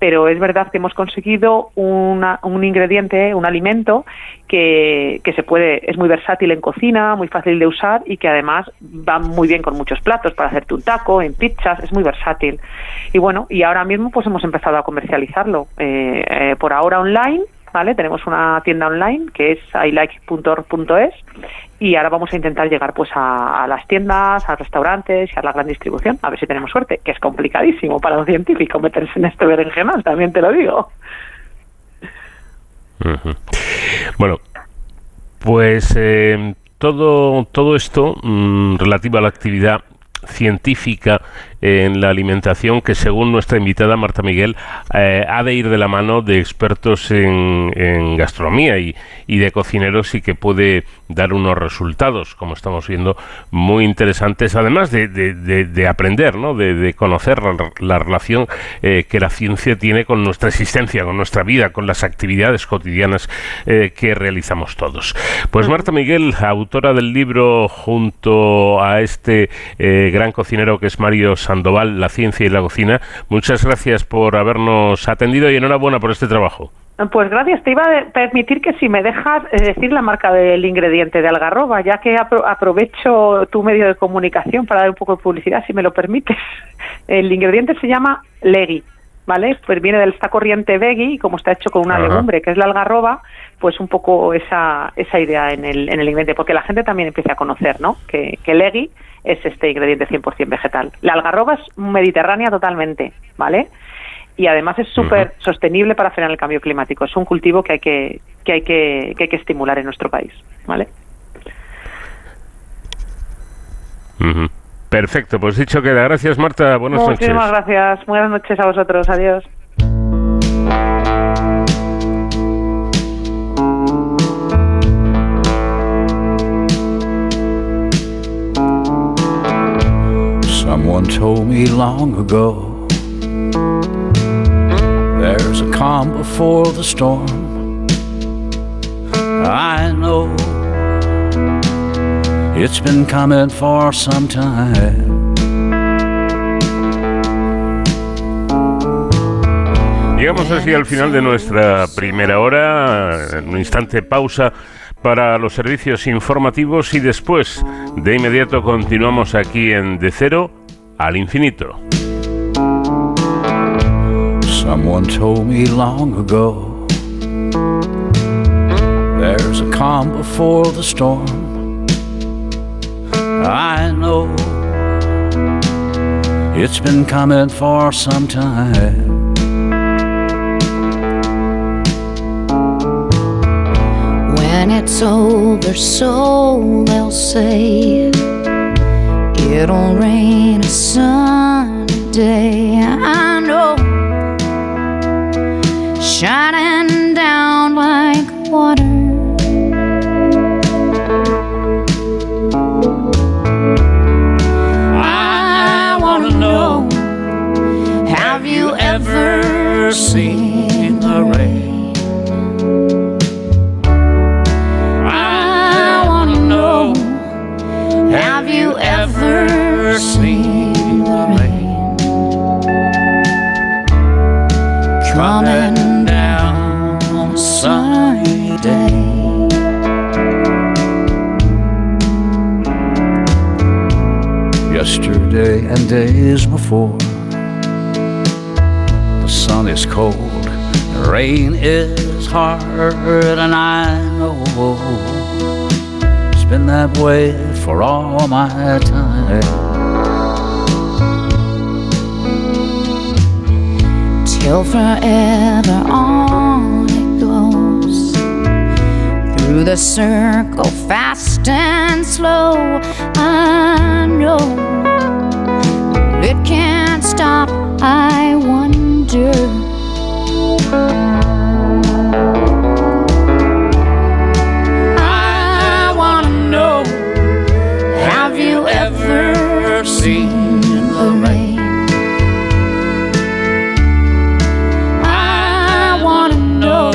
pero es verdad que hemos conseguido un ingrediente, un alimento que, que se puede, es muy versátil en cocina, muy fácil de usar y que además va muy bien con muchos platos para hacerte un taco, en pizzas, es muy versátil. Y bueno, y ahora mismo pues hemos empezado a comercializarlo eh, eh, por ahora online Tenemos una tienda online que es ilike.org.es y ahora vamos a intentar llegar pues a, las tiendas, a restaurantes y a la gran distribución, a ver si tenemos suerte, que es complicadísimo para un científico meterse en este berenjenal, también te lo digo. Bueno, Pues eh, todo, todo esto mm, relativo a la actividad científica en la alimentación que según nuestra invitada Marta Miguel eh, ha de ir de la mano de expertos en, gastronomía y, de cocineros y que puede dar unos resultados, como estamos viendo, muy interesantes, además de, aprender, ¿no? de, conocer la, relación eh, que la ciencia tiene con nuestra existencia, con nuestra vida, con las actividades cotidianas eh, que realizamos todos. Pues Marta Miguel, autora del libro junto a este gran cocinero que es Mario Sandoval, La Ciencia y la Cocina. Muchas gracias por habernos atendido y enhorabuena por este trabajo. Pues gracias. Te iba a permitir que si me dejas eh, decir la marca del ingrediente de algarroba, ya que aprovecho tu medio de comunicación para dar un poco de publicidad, si me lo permites. (laughs) El ingrediente se llama Legui, ¿vale? Pues viene del esta corriente veggie y como está hecho con una legumbre, que es la algarroba, pues un poco esa, esa idea en el, en el ingrediente, porque la gente también empieza a conocer, ¿no? Que, que Legui es este ingrediente 100% vegetal. La algarroba es mediterránea totalmente, ¿vale? Y además es súper sostenible para frenar el cambio climático. Es un cultivo que hay que, que, hay que, que hay que estimular en nuestro país, ¿vale? Perfecto, pues dicho queda. Gracias, Marta. Buenas noches. Muchísimas gracias. Buenas noches a vosotros. Adiós. Someone told me long ago There's a calm before the storm I know It's been coming for some time. Llegamos así al final de nuestra primera hora, en un instante pausa para los servicios informativos y después de inmediato continuamos aquí en De Cero al infinito. Someone told me long ago There's a calm before the storm I know. It's been coming for some time. When it's over so they'll say It'll rain a sunny day, I know. Shining seen the rain? I wanna know, have you ever seen the rain coming down on a sunny day. Yesterday and days before, sun is cold, the rain is hard, and I know it's been that way for all my time. till forever on it goes. Through the circle fast and slow i know it can't stop. I wonder I wanna know Have you ever seen the rain? I wanna know,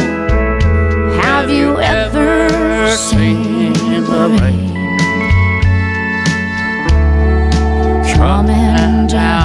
have you ever seen the rain coming down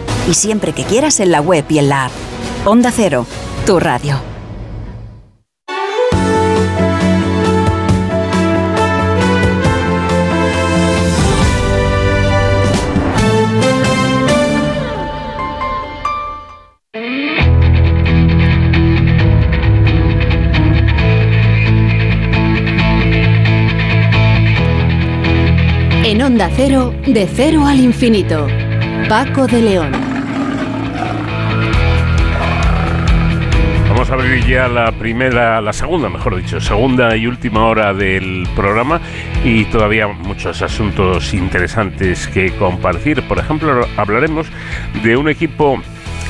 y siempre que quieras en la web y en la app. Onda Cero, tu radio. En Onda Cero, de cero al infinito. Paco de León. Vamos a abrir ya la primera, la segunda, mejor dicho, segunda y última hora del programa y todavía muchos asuntos interesantes que compartir. Por ejemplo, hablaremos de un equipo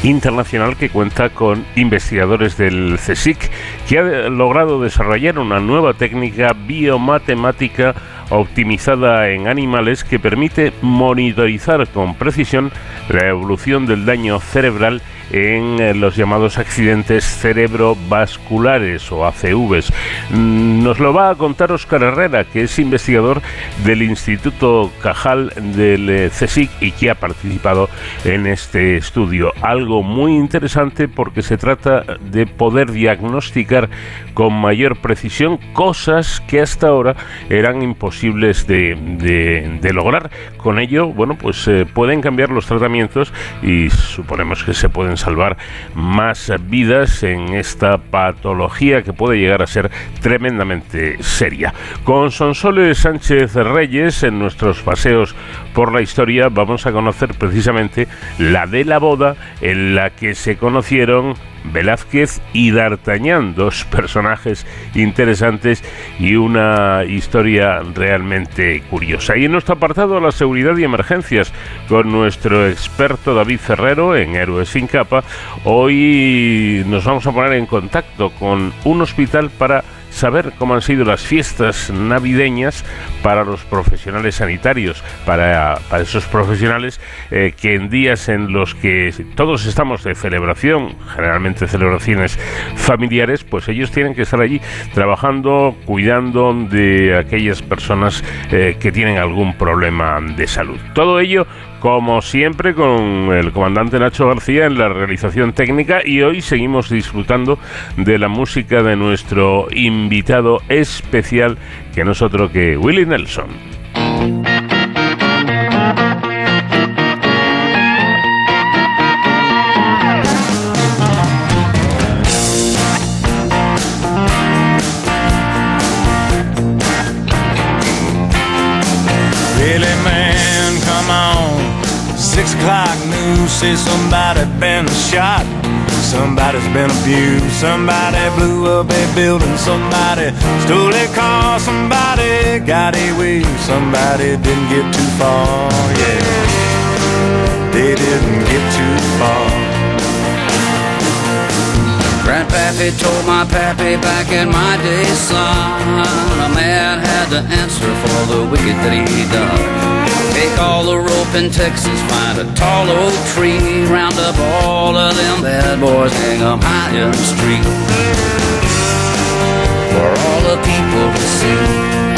internacional que cuenta con investigadores del CSIC que ha logrado desarrollar una nueva técnica biomatemática optimizada en animales que permite monitorizar con precisión la evolución del daño cerebral en eh, los llamados accidentes cerebrovasculares o ACVs. Mm, Nos lo va a contar Óscar Herrera, que es investigador del Instituto Cajal del eh, CSIC y que ha participado en este estudio. Algo muy interesante porque se trata de poder diagnosticar con mayor precisión cosas que hasta ahora eran imposibles de, lograr. Con ello, bueno, pues eh, pueden cambiar los tratamientos y suponemos que se pueden salvar más vidas en esta patología que puede llegar a ser tremendamente seria. Con Sonsoles Sánchez Reyes en nuestros paseos por la historia vamos a conocer precisamente la de la boda en la que se conocieron Velázquez y D'Artagnan, dos (laughs) personajes interesantes y una historia realmente curiosa. Y en nuestro apartado la seguridad y emergencias con nuestro experto David Ferrero en Héroes sin capa, hoy nos vamos a poner en contacto con un hospital para saber cómo han sido las fiestas navideñas para los profesionales sanitarios, para, para esos profesionales eh, que en días en los que todos estamos de celebración, generalmente celebraciones familiares, pues ellos tienen que estar allí trabajando, cuidando de aquellas personas eh, que tienen algún problema de salud. Todo ello como siempre con el comandante Nacho García en la realización técnica y hoy seguimos disfrutando de la música de nuestro invitado especial que no es otro que Willie Nelson. Six o'clock news says somebody been shot. Somebody's been abused. Somebody blew up a building. Somebody stole a car. Somebody got away. Somebody didn't get too far. Yeah, they didn't get too far. Grandpappy told my pappy back in my day, son, a man had to answer for the wicked that he done. Take all the rope in Texas, find a tall oak tree, round up all of them bad boys, hang 'em high in the street. For all the people to see.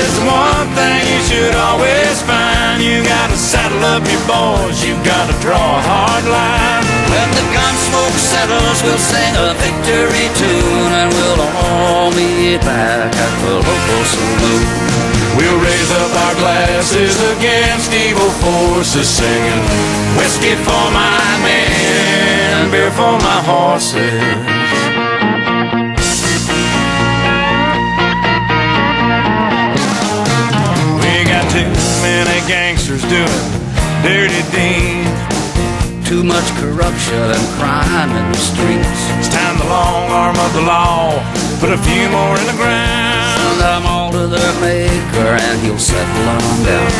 Is the one thing you should always find. You gotta saddle up your boys, you gotta draw a hard line. When the gun smoke settles, we'll sing a victory tune and we'll all meet back at the local saloon. We'll raise up our glasses against evil forces, singing whiskey for my men, beer for my horses. Many gangsters doing dirty deeds. Too much corruption and crime in the streets. It's time the long arm of the law put a few more in the ground. Send them all to their maker and he'll settle them down.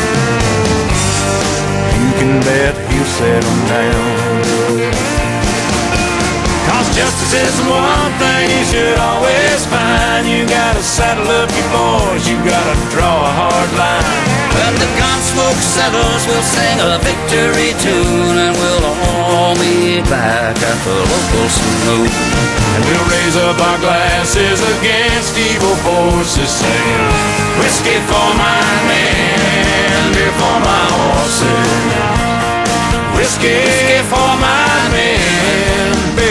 you can bet he'll settle down. Cause justice is the one thing you should always find. You gotta saddle up your boys, you gotta draw a hard line. When the gun smoke settles, we'll sing a victory tune and we'll all meet back at the local saloon. And we'll raise up our glasses against evil forces, saying, Whiskey for my men, beer for my horses. Whiskey for my men,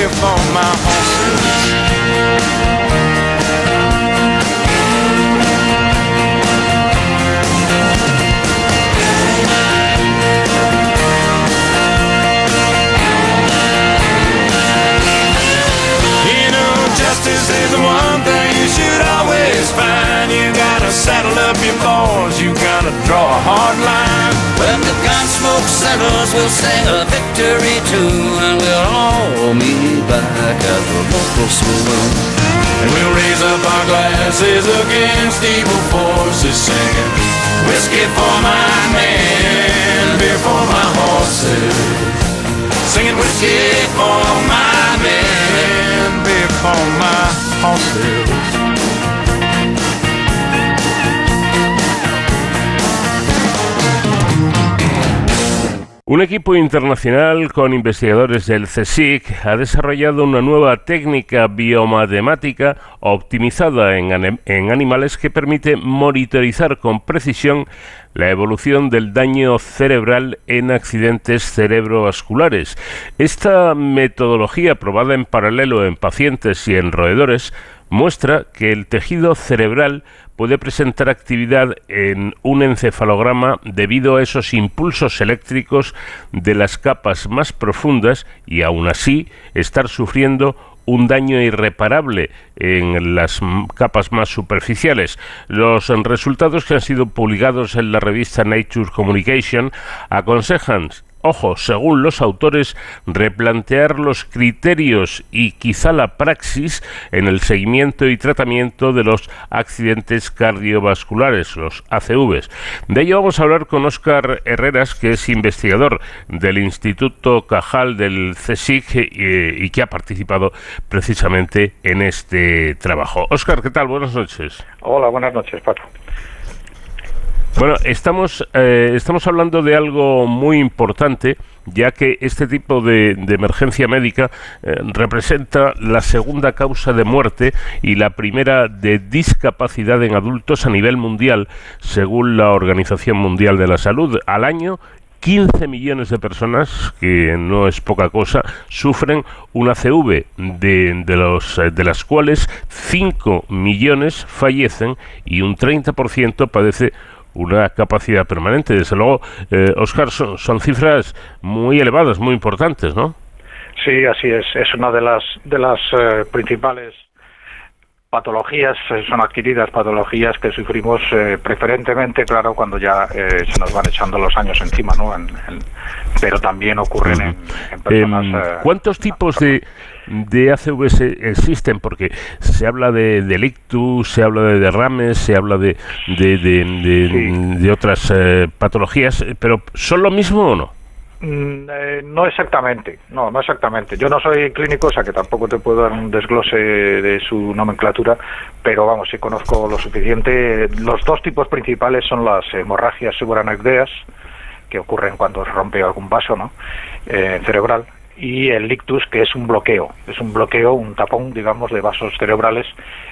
beer for my horses. You know, justice is the one thing you should always find. You gotta saddle up your boys, you gotta draw a hard line. Smoke settles, we'll sing a victory tune and we'll all meet back at the local saloon. And we'll raise up our glasses against evil forces, singing whiskey for my men, beer for my horses. Singing whiskey for my men, beer for my horses. Un equipo internacional con investigadores del CSIC ha desarrollado una nueva técnica biomatemática optimizada en, en animales que permite monitorizar con precisión la evolución del daño cerebral en accidentes cerebrovasculares. Esta metodología probada en paralelo en pacientes y en roedores muestra que el tejido cerebral puede presentar actividad en un encefalograma debido a esos impulsos eléctricos de las capas más profundas y aún así estar sufriendo un daño irreparable en las capas más superficiales. Los resultados que han sido publicados en la revista Nature Communication aconsejan ojo, según los autores, replantear los criterios y quizá la praxis en el seguimiento y tratamiento de los accidentes cardiovasculares, los ACVs. De ello vamos a hablar con Óscar Herreras, que es investigador del Instituto Cajal del CSIC eh, y que ha participado precisamente en este trabajo. Óscar, ¿qué tal? Buenas noches. Hola, buenas noches, Paco. Bueno, estamos, eh, estamos hablando de algo muy importante, ya que este tipo de, emergencia médica eh, representa la segunda causa de muerte y la primera de discapacidad en adultos a nivel mundial, según la Organización Mundial de la Salud. Al año 15 millones de personas, que no es poca cosa, sufren una CV, de, de, los, eh, de las cuales 5 millones fallecen y un 30% padece una capacidad permanente. Desde luego, eh, Oscar, son, son, cifras muy elevadas, muy importantes, ¿no? Sí, así es. Es una de las, de las eh, principales patologías, eh, son adquiridas patologías que sufrimos eh, preferentemente, claro, cuando ya eh, se nos van echando los años encima, ¿no? En, en, pero también ocurren en, en personas. Eh, ¿Cuántos tipos de, de ACVs existen? Porque se habla de, de ictus, se habla de derrames, se habla de, de, de, de, sí. de otras eh, patologías, pero ¿son lo mismo o no? Mm, eh, no exactamente, no, no exactamente. Yo no soy clínico, o sea que tampoco te puedo dar un desglose de su nomenclatura, pero vamos, sí conozco lo suficiente. Los dos tipos principales son las hemorragias subaracnoideas, que ocurren cuando se rompe algún vaso ¿no? eh, cerebral, y el ictus, que es un bloqueo, es un bloqueo, un tapón, digamos, de vasos cerebrales,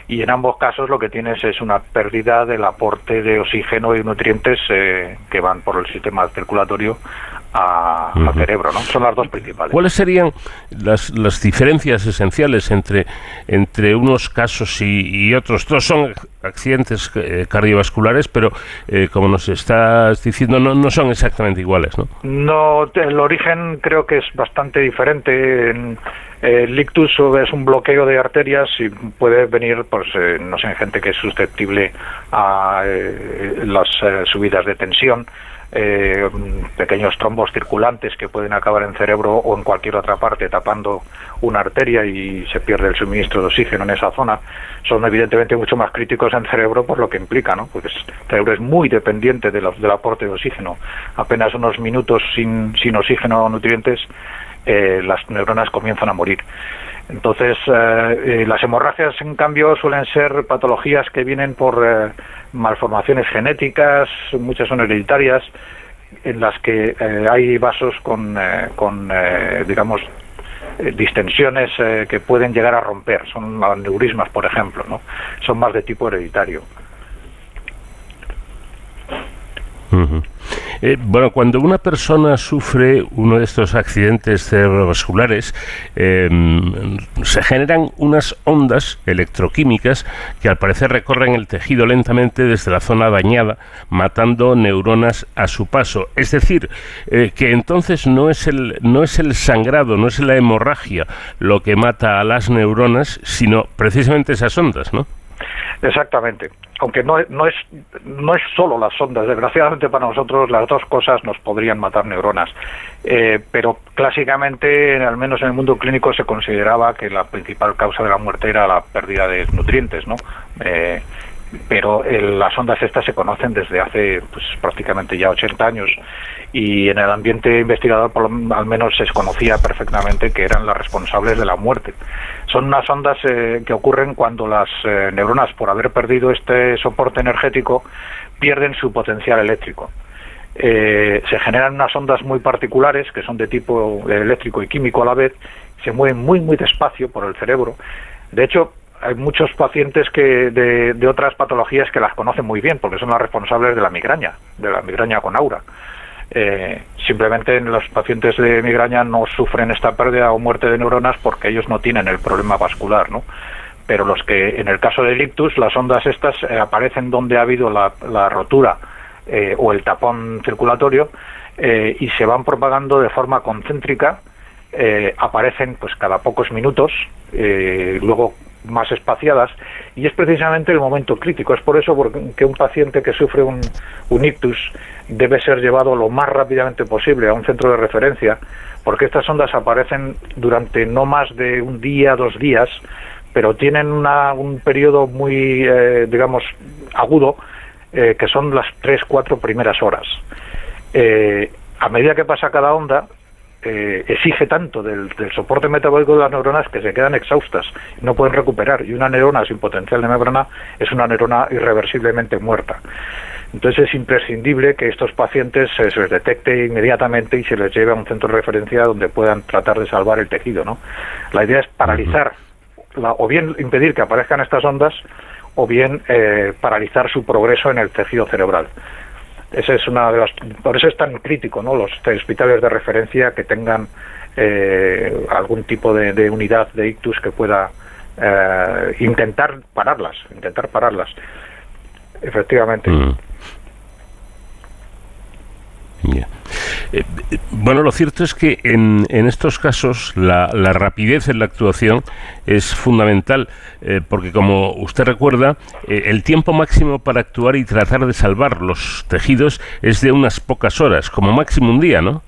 y en ambos casos lo que tienes es una pérdida del aporte de oxígeno y nutrientes eh, que van por el sistema circulatorio a, uh -huh. al cerebro, ¿no? Son las dos principales. ¿Cuáles serían las, las diferencias esenciales entre, entre unos casos y, y otros? Todos son accidentes eh, cardiovasculares, pero eh, como nos estás diciendo, no, no son exactamente iguales, ¿no? No, el origen creo que es bastante diferente. En, el ictus es un bloqueo de arterias y puede venir, pues, eh, no sé, en gente que es susceptible a eh, las eh, subidas de tensión eh, pequeños trombos circulantes que pueden acabar en cerebro o en cualquier otra parte tapando una arteria y se pierde el suministro de oxígeno en esa zona, son evidentemente mucho más críticos en cerebro por lo que implica, ¿no? Porque el cerebro es muy dependiente de del aporte de oxígeno. Apenas unos minutos sin, sin oxígeno o nutrientes, eh, las neuronas comienzan a morir. Entonces, eh, eh, las hemorragias, en cambio, suelen ser patologías que vienen por eh, malformaciones genéticas, muchas son hereditarias, en las que hay vasos con, con digamos, distensiones que pueden llegar a romper. Son aneurismas, por ejemplo, ¿no? Son más de tipo hereditario. Eh, bueno, cuando una persona sufre uno de estos accidentes cerebrovasculares, em, se generan unas ondas electroquímicas que al parecer recorren el tejido lentamente desde la zona dañada, matando neuronas a su paso. Es decir, eh, que entonces no es, el, no es el sangrado, no es la hemorragia lo que mata a las neuronas, sino precisamente esas ondas, ¿no? Exactamente. Aunque no, no, es, no es solo las ondas. Desgraciadamente para nosotros las dos cosas nos podrían matar neuronas. Eh, pero clásicamente, al menos en el mundo clínico, se consideraba que la principal causa de la muerte era la pérdida de nutrientes, ¿no? Eh, pero las ondas estas se conocen desde hace pues, prácticamente ya 80 años y en el ambiente investigador por lo, al menos se conocía perfectamente que eran las responsables de la muerte. Son unas ondas eh, que ocurren cuando las eh, neuronas, por haber perdido este soporte energético, pierden su potencial eléctrico. Eh, se generan unas ondas muy particulares que son de tipo eléctrico y químico a la vez, se mueven muy muy despacio por el cerebro. De hecho, hay muchos pacientes que de, otras patologías que las conocen muy bien porque son las responsables de la migraña, de la migraña con aura. Eh, simplemente los pacientes de migraña no sufren esta pérdida o muerte de neuronas porque ellos no tienen el problema vascular, ¿no? Pero los que, en el caso del ictus, las ondas estas eh, aparecen donde ha habido la, rotura eh, o el tapón circulatorio y se van propagando de forma concéntrica aparecen pues cada pocos minutos, luego más espaciadas y es precisamente el momento crítico. Es por eso que un paciente que sufre un, un ictus debe ser llevado lo más rápidamente posible a un centro de referencia porque estas ondas aparecen durante no más de un día, dos días, pero tienen un periodo muy, eh, digamos, agudo, eh, que son las tres, cuatro primeras horas. Eh, a medida que pasa cada onda, eh, exige tanto del, soporte metabólico de las neuronas que se quedan exhaustas, no pueden recuperar. Y una neurona sin potencial de membrana es una neurona irreversiblemente muerta. Entonces es imprescindible que estos pacientes se les detecte inmediatamente y se les lleve a un centro de referencia donde puedan tratar de salvar el tejido. ¿no? La idea es paralizar, o bien impedir que aparezcan estas ondas, o bien eh, paralizar su progreso en el tejido cerebral. Esa es una de las, por eso es tan crítico, ¿no? Los hospitales de referencia que tengan eh, algún tipo de, unidad de ictus que pueda eh, intentar pararlas, intentar pararlas. Efectivamente. Mm. Eh, bueno, lo cierto es que en, en estos casos la, rapidez en la actuación es fundamental, eh, porque como usted recuerda, eh, el tiempo máximo para actuar y tratar de salvar los tejidos es de unas pocas horas, como máximo un día, ¿no?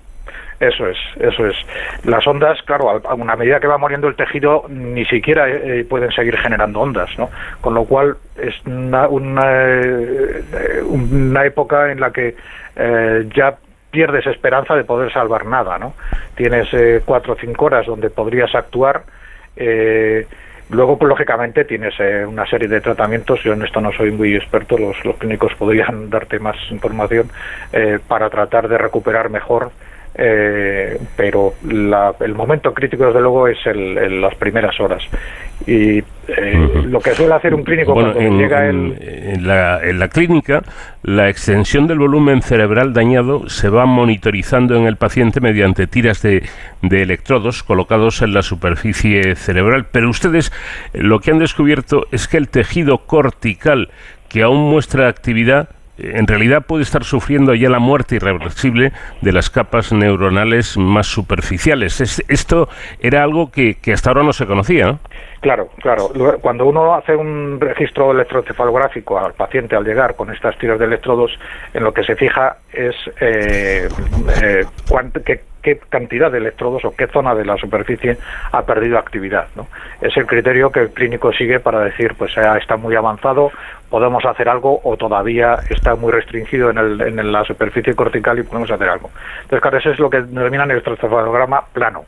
Eso es, eso es. Las ondas, claro, a medida que va muriendo el tejido, ni siquiera pueden seguir generando ondas, ¿no? Con lo cual es una, una época en la que ya pierdes esperanza de poder salvar nada, ¿no? Tienes eh, cuatro o cinco horas donde podrías actuar. Eh, luego, pues, lógicamente, tienes eh, una serie de tratamientos. Yo en esto no soy muy experto, los, los clínicos podrían darte más información para tratar de recuperar mejor eh, pero el momento crítico desde luego es el, las primeras horas. Y eh, lo que suele hacer un clínico cuando llega el... en, la, en la clínica la extensión del volumen cerebral dañado se va monitorizando en el paciente mediante tiras de, de electrodos colocados en la superficie cerebral. Pero ustedes lo que han descubierto es que el tejido cortical que aún muestra actividad en realidad puede estar sufriendo ya la muerte irreversible de las capas neuronales más superficiales. esto era algo que, hasta ahora no se conocía, Claro, claro. Cuando uno hace un registro electroencefalográfico al paciente al llegar con estas tiras de electrodos, en lo que se fija es eh, eh, cuánt- qué, qué cantidad de electrodos o qué zona de la superficie ha perdido actividad. ¿no? Es el criterio que el clínico sigue para decir, pues eh, está muy avanzado, podemos hacer algo o todavía está muy restringido en, el- en la superficie cortical y podemos hacer algo. Entonces, claro, eso es lo que denominan el electroencefalograma plano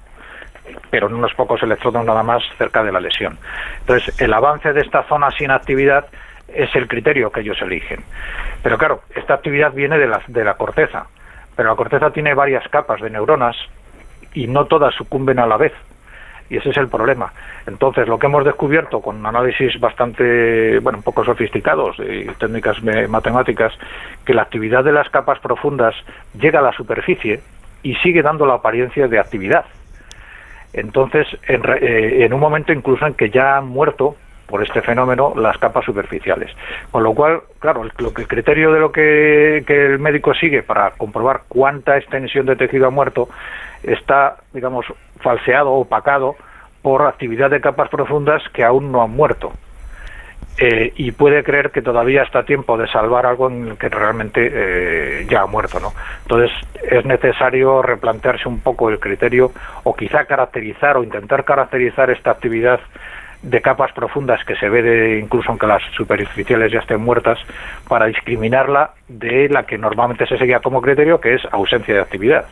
pero en unos pocos electrodos nada más cerca de la lesión. Entonces, el avance de esta zona sin actividad es el criterio que ellos eligen. Pero claro, esta actividad viene de la, de la corteza, pero la corteza tiene varias capas de neuronas y no todas sucumben a la vez. Y ese es el problema. Entonces, lo que hemos descubierto con análisis bastante, bueno, un poco sofisticados y técnicas matemáticas, que la actividad de las capas profundas llega a la superficie y sigue dando la apariencia de actividad. Entonces, en, re- eh, en un momento incluso en que ya han muerto por este fenómeno las capas superficiales. Con lo cual, claro, el, que el criterio de lo que, que el médico sigue para comprobar cuánta extensión de tejido ha muerto está, digamos, falseado, opacado por actividad de capas profundas que aún no han muerto. Eh, y puede creer que todavía está a tiempo de salvar algo en el que realmente eh, ya ha muerto, ¿no? Entonces es necesario replantearse un poco el criterio o quizá caracterizar o intentar caracterizar esta actividad de capas profundas que se ve de, incluso aunque las superficiales ya estén muertas para discriminarla de la que normalmente se seguía como criterio que es ausencia de actividad.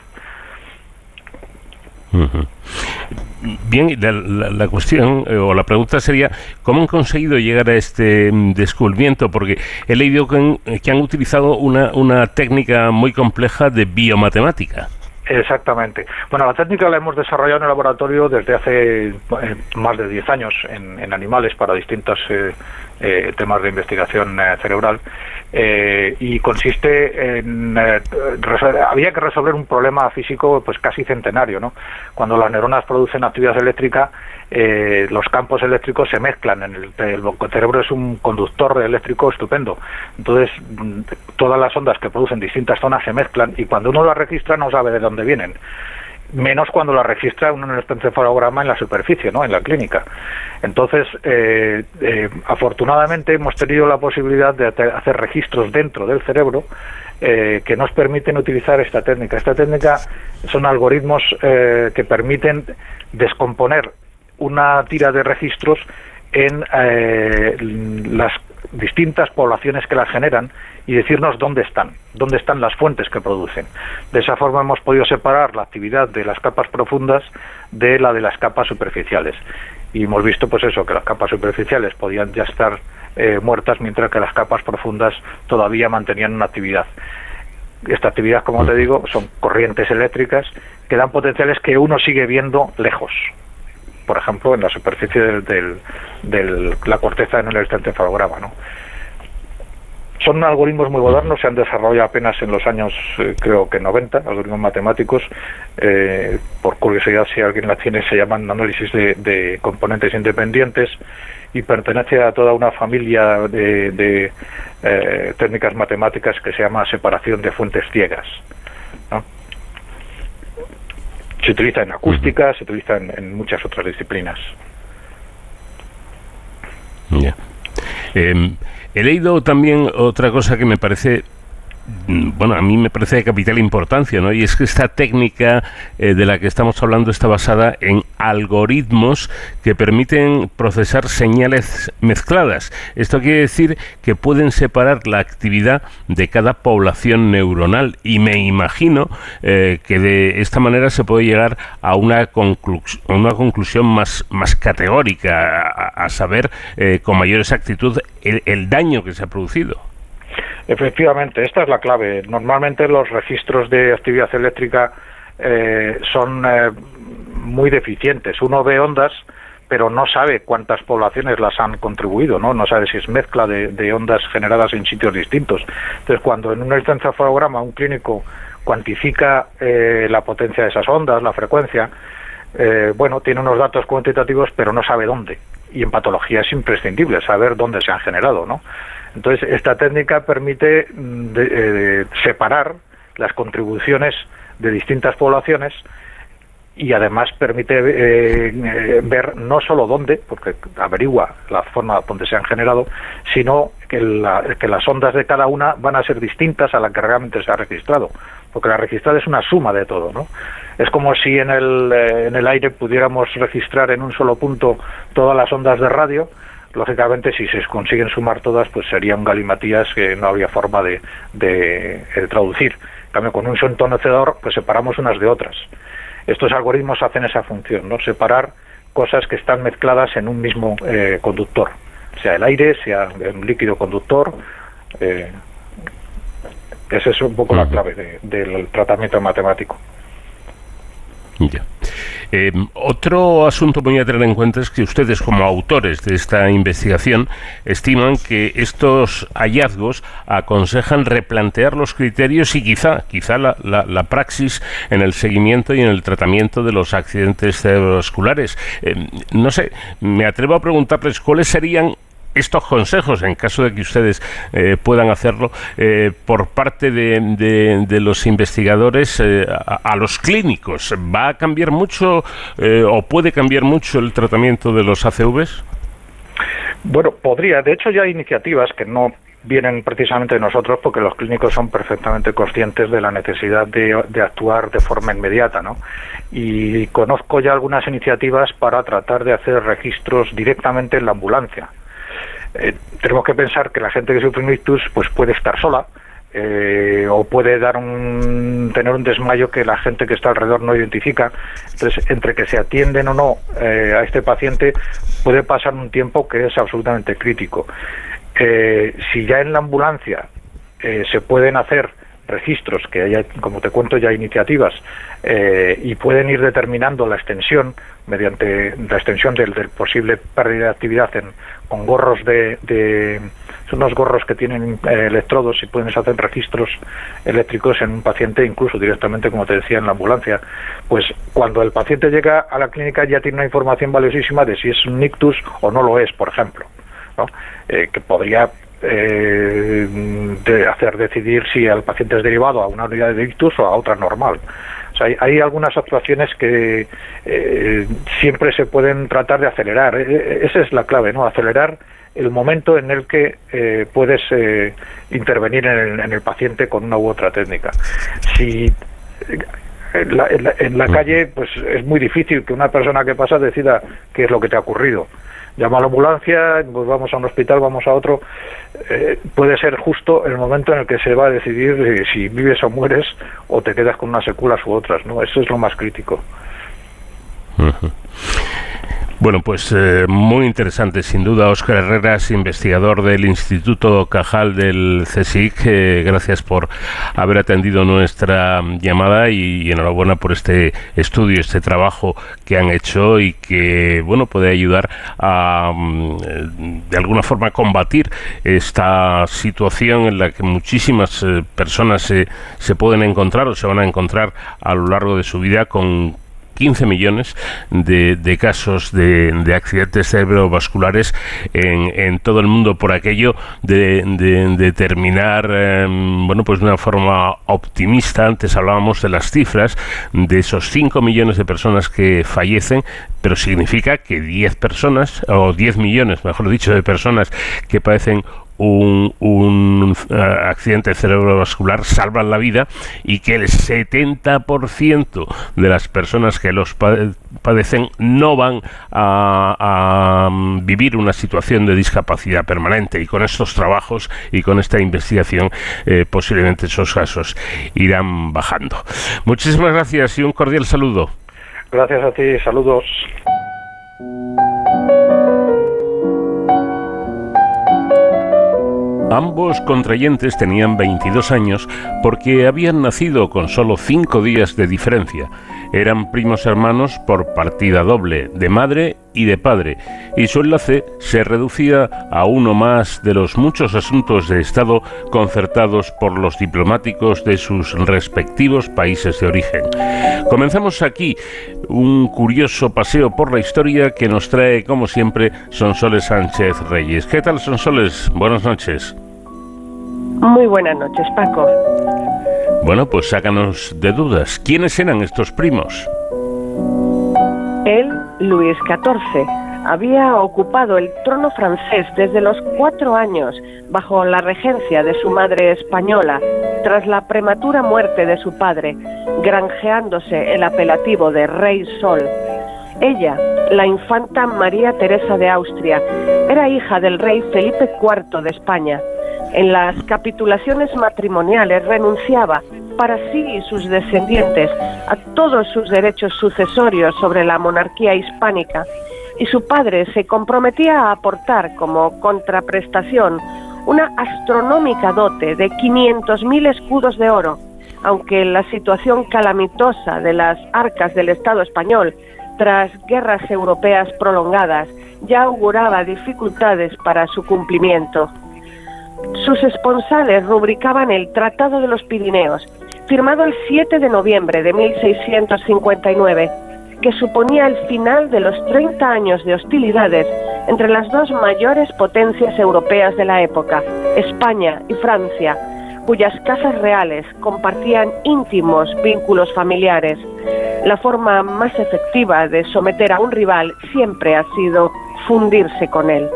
Bien, la, la- la cuestión eh, o la pregunta sería, ¿cómo han conseguido llegar a este mm, descubrimiento? Porque he leído que han, que han utilizado una, una técnica muy compleja de biomatemática. Exactamente. Bueno, la técnica la hemos desarrollado en el laboratorio desde hace eh, más de 10 años en, en animales para distintos eh, eh, temas de investigación eh, cerebral eh, y consiste en eh, había que resolver un problema físico pues casi centenario, ¿no? Cuando las neuronas producen actividad eléctrica, eh, los campos eléctricos se mezclan. En el, el cerebro es un conductor eléctrico estupendo. Entonces, mm, todas las ondas que producen distintas zonas se mezclan y cuando uno las registra no sabe de dónde vienen. Menos cuando la registra uno en el encefalograma en la superficie, ¿no? En la clínica. Entonces, eh, eh, afortunadamente hemos tenido la posibilidad de hacer registros dentro del cerebro eh, que nos permiten utilizar esta técnica. Esta técnica son algoritmos eh, que permiten descomponer una tira de registros en eh, las distintas poblaciones que las generan y decirnos dónde están, dónde están las fuentes que producen. De esa forma hemos podido separar la actividad de las capas profundas de la de las capas superficiales. Y hemos visto pues eso, que las capas superficiales podían ya estar eh, muertas mientras que las capas profundas todavía mantenían una actividad. Esta actividad, como te digo, son corrientes eléctricas que dan potenciales que uno sigue viendo lejos por ejemplo, en la superficie del- del- la corteza en el encefalograma, ¿no? Son algoritmos muy modernos, se han desarrollado apenas en los años, eh, creo que 90, algoritmos matemáticos. eh, por curiosidad, si alguien la tiene, se llaman análisis de, de componentes independientes y pertenece a toda una familia de, de, eh, técnicas matemáticas que se llama separación de fuentes ciegas. Se utiliza en acústica, se utiliza en, en muchas otras disciplinas. Ya. Eh, he leído también otra cosa que me parece, bueno, a mí me parece de capital importancia, ¿no? Y es que esta técnica eh, de la que estamos hablando está basada en algoritmos que permiten procesar señales mezcladas. Esto quiere decir que pueden separar la actividad de cada población neuronal y me imagino eh, que de esta manera se puede llegar a una, a una conclusión más, más categórica, a, a saber eh, con mayor exactitud el, el daño que se ha producido. Efectivamente, esta es la clave. Normalmente los registros de actividad eléctrica eh, son eh, muy deficientes. Uno ve ondas, pero no sabe cuántas poblaciones las han contribuido, ¿no? No sabe si es mezcla de, de ondas generadas en sitios distintos. Entonces, cuando en un encefalograma un clínico cuantifica eh, la potencia de esas ondas, la frecuencia, eh, bueno, tiene unos datos cuantitativos, pero no sabe dónde. Y en patología es imprescindible saber dónde se han generado, ¿no? Entonces, esta técnica permite mm, de- eh, separar las contribuciones de distintas poblaciones y además permite eh, eh, ver no solo dónde, porque averigua la forma donde se han generado, sino que, que las ondas de cada una van a ser distintas a la que realmente se ha registrado, porque la registrada es una suma de todo, ¿no? Es como si en el, eh, en el aire pudiéramos registrar en un solo punto todas las ondas de radio, lógicamente si se consiguen sumar todas pues sería un galimatías que no había forma de, de, traducir. En cambio con un sontonecedor pues separamos unas de otras. Estos algoritmos hacen esa función, ¿no? Separar cosas que están mezcladas en un mismo eh, conductor, sea el aire, sea un líquido conductor. Eh, esa es un poco la clave del tratamiento matemático. Eh, otro asunto muy a tener en cuenta es que ustedes, como autores de esta investigación, estiman que estos hallazgos aconsejan replantear los criterios y quizá, quizá la, la, praxis en el seguimiento y en el tratamiento de los accidentes cerebrovasculares. Eh, no sé, me atrevo a preguntarles cuáles serían estos consejos, en caso de que ustedes eh, puedan hacerlo, eh, por parte de, los investigadores eh, a, los clínicos, ¿va a cambiar mucho o puede cambiar mucho el tratamiento de los ACVs? Bueno, podría. De hecho, ya hay iniciativas que no vienen precisamente de nosotros porque los clínicos son perfectamente conscientes de la necesidad de, de, actuar de forma inmediata, ¿no? Y conozco ya algunas iniciativas para tratar de hacer registros directamente en la ambulancia eh, tenemos que pensar que la gente que sufre un ictus pues puede estar sola eh, o puede dar un, tener un desmayo que la gente que está alrededor no identifica. Entonces, entre que se atienden o no eh, a este paciente puede pasar un tiempo que es absolutamente crítico. si ya en la ambulancia se pueden hacer registros, que haya, como te cuento, ya iniciativas, y pueden ir determinando la extensión mediante la extensión del, posible pérdida de actividad en, con gorros de, son unos gorros que tienen eh, electrodos y pueden hacer registros eléctricos en un paciente incluso directamente como te decía en la ambulancia pues cuando el paciente llega a la clínica ya tiene una información valiosísima de si es un ictus o no lo es por ejemplo ¿no? Eh, que podría eh, de hacer decidir si el paciente es derivado a una unidad de ictus o a otra normal hay, algunas actuaciones que eh, siempre se pueden tratar de acelerar. E, e, esa es la clave, ¿no? Acelerar el momento en el que eh, puedes eh, intervenir en el, paciente con una u otra técnica. Si en la, en la, calle, pues es muy difícil que una persona que pasa decida qué es lo que te ha ocurrido llama a la ambulancia, pues vamos a un hospital, vamos a otro. Eh, puede ser justo el momento en el que se va a decidir si vives o mueres o te quedas con unas secuelas u otras, ¿no? Eso es lo más crítico. Bueno, pues eh, muy interesante, sin duda. Óscar Herreras, investigador del Instituto Cajal del CSIC. Eh, gracias por haber atendido nuestra llamada y, enhorabuena por este estudio, este trabajo que han hecho y que, bueno, puede ayudar a, mm, de alguna forma, combatir esta situación en la que muchísimas eh, personas se, se pueden encontrar o se van a encontrar a lo largo de su vida con 15 millones de, casos de, de, accidentes cerebrovasculares en, en, todo el mundo por aquello de, de terminar em, bueno pues de una forma optimista. Antes hablábamos de las cifras de esos 5 millones de personas que fallecen pero significa que 10 personas o 10 millones mejor dicho de personas que padecen un, eh, accidente cerebrovascular salvan la vida y que el 70% de las personas que los padecen no van a, vivir una situación de discapacidad permanente y con estos trabajos y con esta investigación eh, posiblemente esos casos irán bajando. Muchísimas gracias y un cordial saludo. Gracias a ti, saludos. Ambos contrayentes tenían 22 años porque habían nacido con solo 5 días de diferencia. Eran primos hermanos por partida doble, de madre y de padre, y su enlace se reducía a uno más de los muchos asuntos de Estado concertados por los diplomáticos de sus respectivos países de origen. Comenzamos aquí un curioso paseo por la historia que nos trae, como siempre, Sonsoles Sánchez Reyes. ¿Qué tal, Sonsoles? Buenas noches. Muy buenas noches, Paco. Bueno, pues sácanos de dudas. ¿Quiénes eran estos primos? Él, Luis XIV, había ocupado el trono francés desde los cuatro años bajo la regencia de su madre española, tras la prematura muerte de su padre, granjeándose el apelativo de Rey Sol. Ella, la infanta María Teresa de Austria, era hija del rey Felipe IV de España. En las capitulaciones matrimoniales renunciaba, para sí y sus descendientes, a todos sus derechos sucesorios sobre la monarquía hispánica, y su padre se comprometía a aportar como contraprestación una astronómica dote de 500.000 escudos de oro, aunque la situación calamitosa de las arcas del Estado español tras guerras europeas prolongadas ya auguraba dificultades para su cumplimiento. Sus esponsales rubricaban el Tratado de los Pirineos, firmado el 7 de noviembre de 1659, que suponía el final de los 30 años de hostilidades entre las dos mayores potencias europeas de la época, España y Francia, cuyas casas reales compartían íntimos vínculos familiares. La forma más efectiva de someter a un rival siempre ha sido fundirse con él.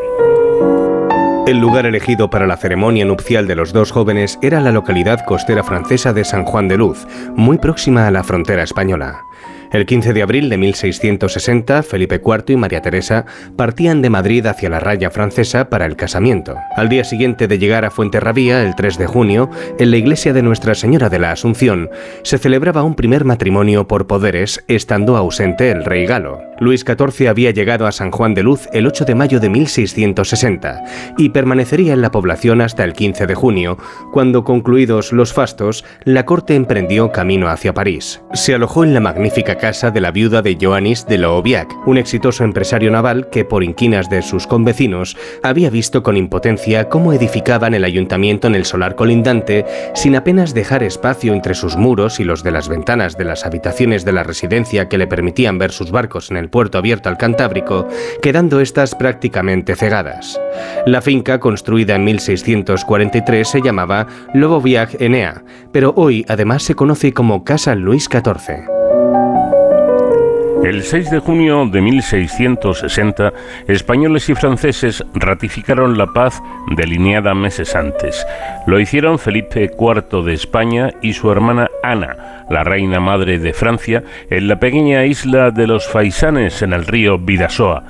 El lugar elegido para la ceremonia nupcial de los dos jóvenes era la localidad costera francesa de San Juan de Luz, muy próxima a la frontera española. El 15 de abril de 1660, Felipe IV y María Teresa partían de Madrid hacia la raya francesa para el casamiento. Al día siguiente de llegar a Fuenterrabía, el 3 de junio, en la iglesia de Nuestra Señora de la Asunción, se celebraba un primer matrimonio por poderes, estando ausente el rey galo. Luis XIV había llegado a San Juan de Luz el 8 de mayo de 1660 y permanecería en la población hasta el 15 de junio, cuando concluidos los fastos, la corte emprendió camino hacia París. Se alojó en la magnífica casa de la viuda de Joannis de Looviac, un exitoso empresario naval que, por inquinas de sus convecinos, había visto con impotencia cómo edificaban el ayuntamiento en el solar colindante sin apenas dejar espacio entre sus muros y los de las ventanas de las habitaciones de la residencia que le permitían ver sus barcos en el puerto abierto al Cantábrico, quedando estas prácticamente cegadas. La finca, construida en 1643, se llamaba Loboviac Enea, pero hoy además se conoce como Casa Luis XIV. El 6 de junio de 1660, españoles y franceses ratificaron la paz delineada meses antes. Lo hicieron Felipe IV de España y su hermana Ana, la reina madre de Francia, en la pequeña isla de los Faisanes en el río Vidasoa.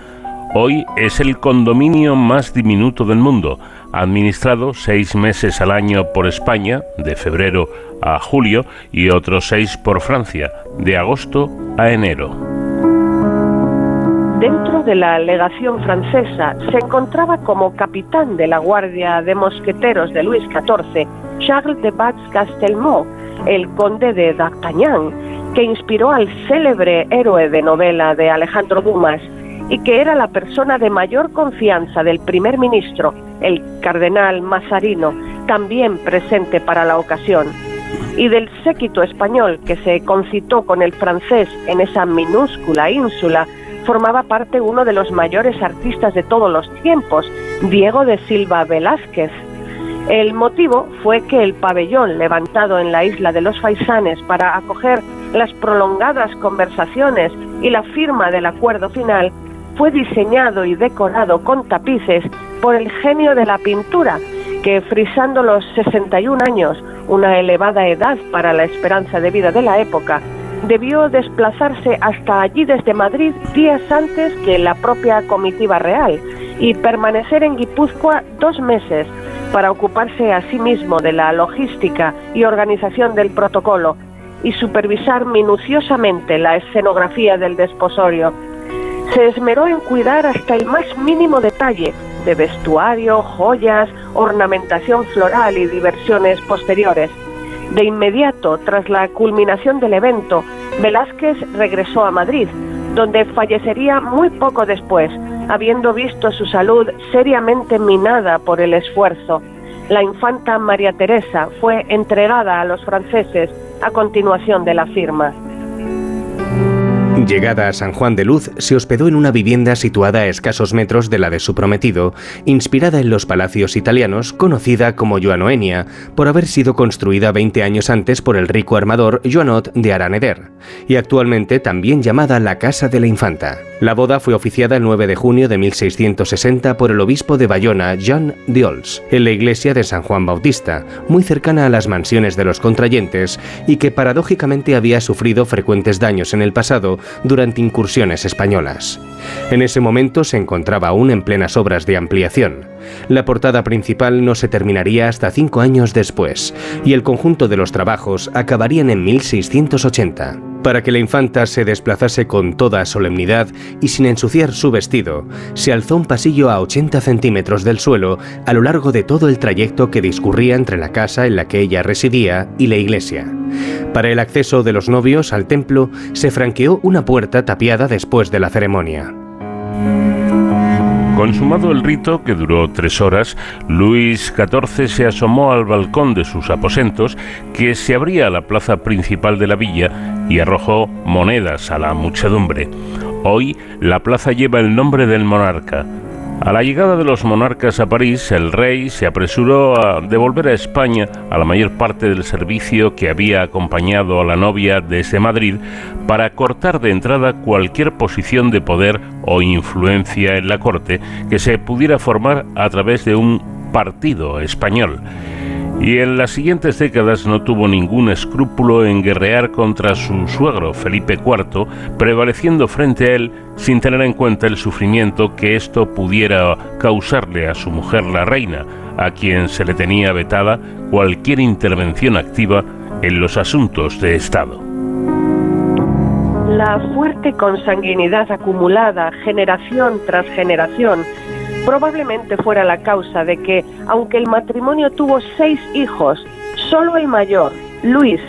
Hoy es el condominio más diminuto del mundo, administrado seis meses al año por España, de febrero a julio, y otros seis por Francia, de agosto a enero. Dentro de la legación francesa se encontraba como capitán de la Guardia de Mosqueteros de Luis XIV Charles de Batz-Castelmont, el conde de D'Artagnan, que inspiró al célebre héroe de novela de Alejandro Dumas y que era la persona de mayor confianza del primer ministro, el cardenal Mazarino, también presente para la ocasión, y del séquito español que se concitó con el francés en esa minúscula ínsula formaba parte uno de los mayores artistas de todos los tiempos, Diego de Silva Velázquez. El motivo fue que el pabellón levantado en la isla de los Faisanes para acoger las prolongadas conversaciones y la firma del acuerdo final fue diseñado y decorado con tapices por el genio de la pintura, que frisando los 61 años, una elevada edad para la esperanza de vida de la época, debió desplazarse hasta allí desde Madrid días antes que la propia comitiva real y permanecer en Guipúzcoa dos meses para ocuparse a sí mismo de la logística y organización del protocolo y supervisar minuciosamente la escenografía del desposorio. Se esmeró en cuidar hasta el más mínimo detalle de vestuario, joyas, ornamentación floral y diversiones posteriores de inmediato, tras la culminación del evento, Velázquez regresó a Madrid, donde fallecería muy poco después, habiendo visto su salud seriamente minada por el esfuerzo. La infanta María Teresa fue entregada a los franceses a continuación de la firma. Llegada a San Juan de Luz, se hospedó en una vivienda situada a escasos metros de la de su prometido, inspirada en los palacios italianos, conocida como Joanoenia, por haber sido construida 20 años antes por el rico armador Joanot de Araneder, y actualmente también llamada la Casa de la Infanta. La boda fue oficiada el 9 de junio de 1660 por el obispo de Bayona, Jean Diols, en la iglesia de San Juan Bautista, muy cercana a las mansiones de los contrayentes y que paradójicamente había sufrido frecuentes daños en el pasado durante incursiones españolas. En ese momento se encontraba aún en plenas obras de ampliación. La portada principal no se terminaría hasta cinco años después, y el conjunto de los trabajos acabarían en 1680. Para que la infanta se desplazase con toda solemnidad y sin ensuciar su vestido, se alzó un pasillo a 80 centímetros del suelo a lo largo de todo el trayecto que discurría entre la casa en la que ella residía y la iglesia. Para el acceso de los novios al templo se franqueó una puerta tapiada después de la ceremonia. Consumado el rito, que duró tres horas, Luis XIV se asomó al balcón de sus aposentos, que se abría a la plaza principal de la villa, y arrojó monedas a la muchedumbre. Hoy la plaza lleva el nombre del monarca. A la llegada de los monarcas a París, el rey se apresuró a devolver a España a la mayor parte del servicio que había acompañado a la novia desde Madrid para cortar de entrada cualquier posición de poder o influencia en la corte que se pudiera formar a través de un partido español y en las siguientes décadas no tuvo ningún escrúpulo en guerrear contra su suegro Felipe IV, prevaleciendo frente a él sin tener en cuenta el sufrimiento que esto pudiera causarle a su mujer la reina, a quien se le tenía vetada cualquier intervención activa en los asuntos de Estado. La fuerte consanguinidad acumulada generación tras generación probablemente fuera la causa de que, aunque el matrimonio tuvo seis hijos, solo el mayor, Luis,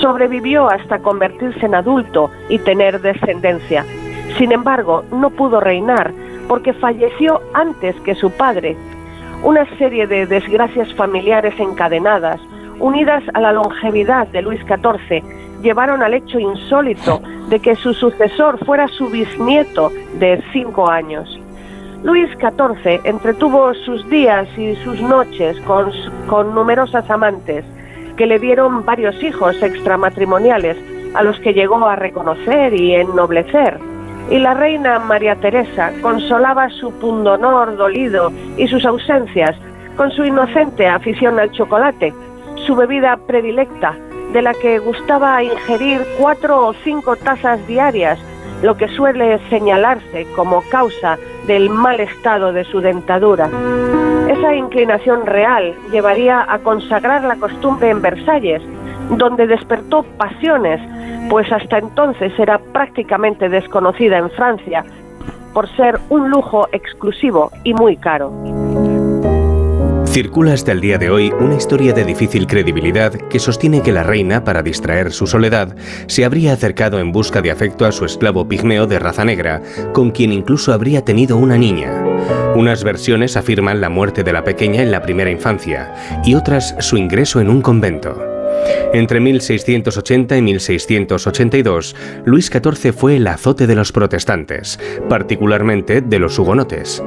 sobrevivió hasta convertirse en adulto y tener descendencia. Sin embargo, no pudo reinar porque falleció antes que su padre. Una serie de desgracias familiares encadenadas, unidas a la longevidad de Luis XIV, llevaron al hecho insólito de que su sucesor fuera su bisnieto de cinco años. Luis XIV entretuvo sus días y sus noches con, con numerosas amantes que le dieron varios hijos extramatrimoniales a los que llegó a reconocer y ennoblecer. Y la reina María Teresa consolaba su pundonor dolido y sus ausencias con su inocente afición al chocolate, su bebida predilecta, de la que gustaba ingerir cuatro o cinco tazas diarias lo que suele señalarse como causa del mal estado de su dentadura. Esa inclinación real llevaría a consagrar la costumbre en Versalles, donde despertó pasiones, pues hasta entonces era prácticamente desconocida en Francia, por ser un lujo exclusivo y muy caro. Circula hasta el día de hoy una historia de difícil credibilidad que sostiene que la reina, para distraer su soledad, se habría acercado en busca de afecto a su esclavo pigmeo de raza negra, con quien incluso habría tenido una niña. Unas versiones afirman la muerte de la pequeña en la primera infancia y otras su ingreso en un convento. Entre 1680 y 1682, Luis XIV fue el azote de los protestantes, particularmente de los hugonotes.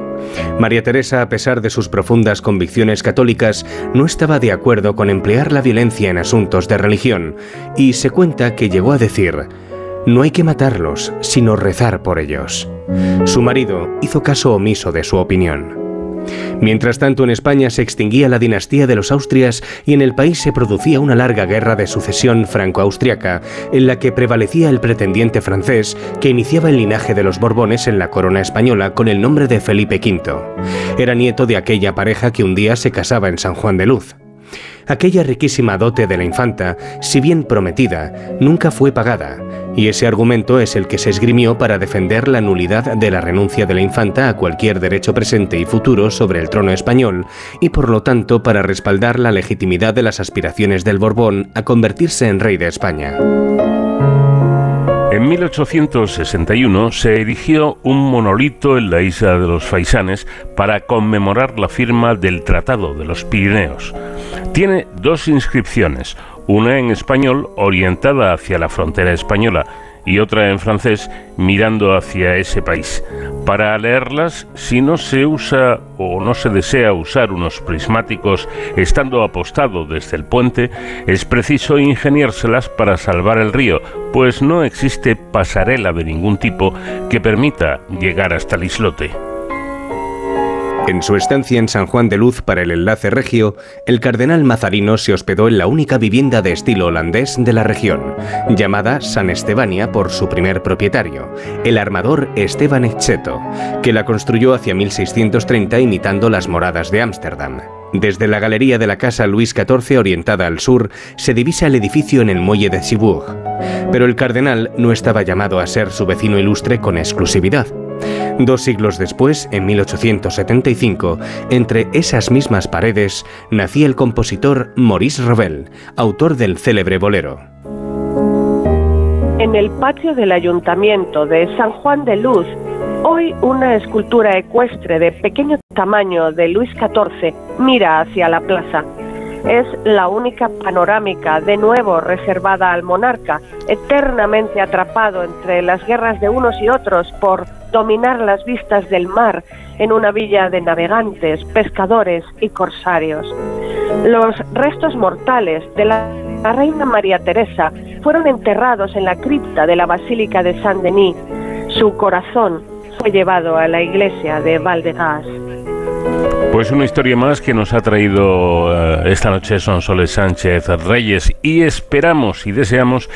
María Teresa, a pesar de sus profundas convicciones católicas, no estaba de acuerdo con emplear la violencia en asuntos de religión, y se cuenta que llegó a decir, no hay que matarlos, sino rezar por ellos. Su marido hizo caso omiso de su opinión. Mientras tanto, en España se extinguía la dinastía de los Austrias y en el país se producía una larga guerra de sucesión franco-austriaca, en la que prevalecía el pretendiente francés que iniciaba el linaje de los Borbones en la corona española con el nombre de Felipe V. Era nieto de aquella pareja que un día se casaba en San Juan de Luz. Aquella riquísima dote de la infanta, si bien prometida, nunca fue pagada, y ese argumento es el que se esgrimió para defender la nulidad de la renuncia de la infanta a cualquier derecho presente y futuro sobre el trono español, y por lo tanto para respaldar la legitimidad de las aspiraciones del Borbón a convertirse en rey de España. En 1861 se erigió un monolito en la isla de los Faisanes para conmemorar la firma del Tratado de los Pirineos. Tiene dos inscripciones, una en español orientada hacia la frontera española y otra en francés mirando hacia ese país. Para leerlas, si no se usa o no se desea usar unos prismáticos estando apostado desde el puente, es preciso ingeniárselas para salvar el río, pues no existe pasarela de ningún tipo que permita llegar hasta el islote. En su estancia en San Juan de Luz para el enlace regio, el cardenal Mazarino se hospedó en la única vivienda de estilo holandés de la región, llamada San Estebania por su primer propietario, el armador Esteban Echeto, que la construyó hacia 1630 imitando las moradas de Ámsterdam. Desde la galería de la casa Luis XIV orientada al sur, se divisa el edificio en el muelle de Cibourg. Pero el cardenal no estaba llamado a ser su vecino ilustre con exclusividad. Dos siglos después, en 1875, entre esas mismas paredes, nacía el compositor Maurice Ravel, autor del célebre bolero. En el patio del ayuntamiento de San Juan de Luz, hoy una escultura ecuestre de pequeño tamaño de Luis XIV mira hacia la plaza. Es la única panorámica de nuevo reservada al monarca, eternamente atrapado entre las guerras de unos y otros por dominar las vistas del mar en una villa de navegantes, pescadores y corsarios. Los restos mortales de la, reina María Teresa fueron enterrados en la cripta de la Basílica de Saint-Denis. Su corazón fue llevado a la iglesia de Valdegas. Pues una historia más que nos ha traído eh, esta noche Sonsoles Sánchez Reyes y esperamos y deseamos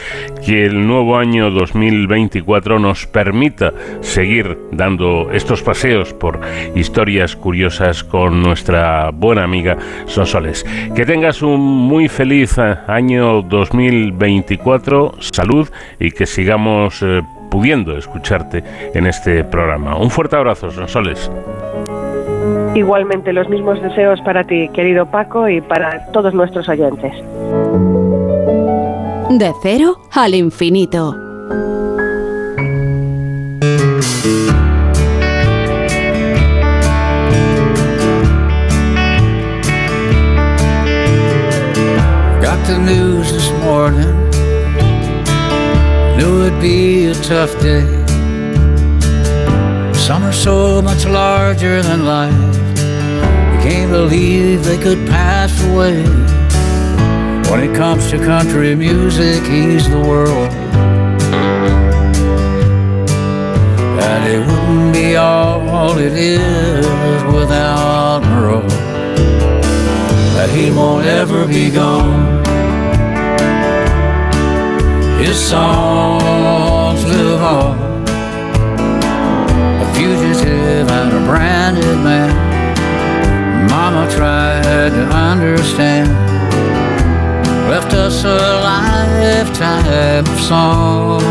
que el nuevo año 2024 nos permita seguir dando estos paseos por historias curiosas con nuestra buena amiga Sonsoles. Que tengas un muy feliz eh, año 2024, salud y que sigamos eh, pudiendo escucharte en este programa. Un fuerte abrazo, Sonsoles. Igualmente los mismos deseos para ti, querido Paco, y para todos nuestros oyentes. De cero al infinito. Got the news this morning. Knew it'd be a tough day. Some are so much larger than life. You can't believe they could pass away. When it comes to country music, he's the world. And it wouldn't be all it is without Merle. That he won't ever be gone. His songs live on. Fugitive and a branded man. Mama tried to understand. Left us a lifetime of song.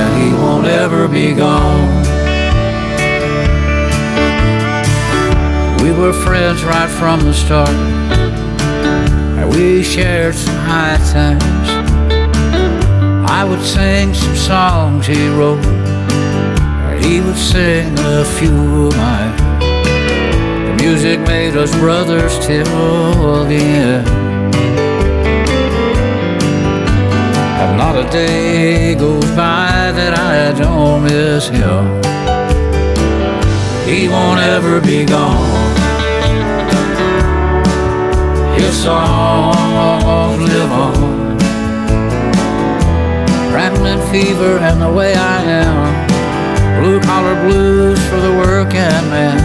And he won't ever be gone. We were friends right from the start. And we shared some high times. I would sing some songs he wrote. He would sing a few of mine. The music made us brothers till the end. And not a day goes by that I don't miss him. He won't ever be gone. His songs live on. Ramblin' fever and the way I am. Blue collar blues for the working man.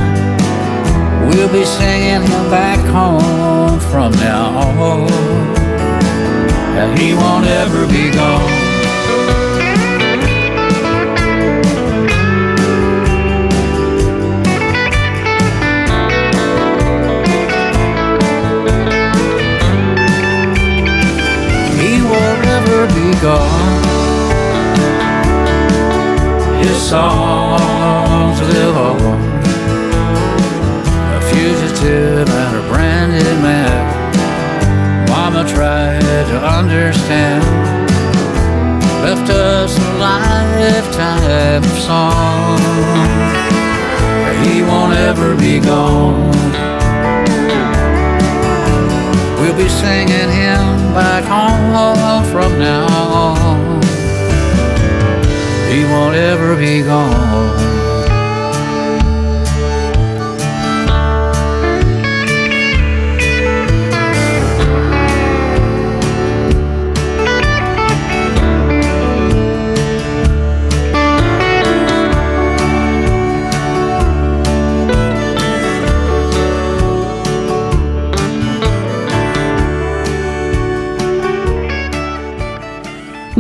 We'll be singing him back home from now on. And he won't ever be gone. He songs live on. A fugitive and a branded man. Mama tried to understand. Left us a lifetime of song. He won't ever be gone. We'll be singing him back home from now on. He won't ever be gone.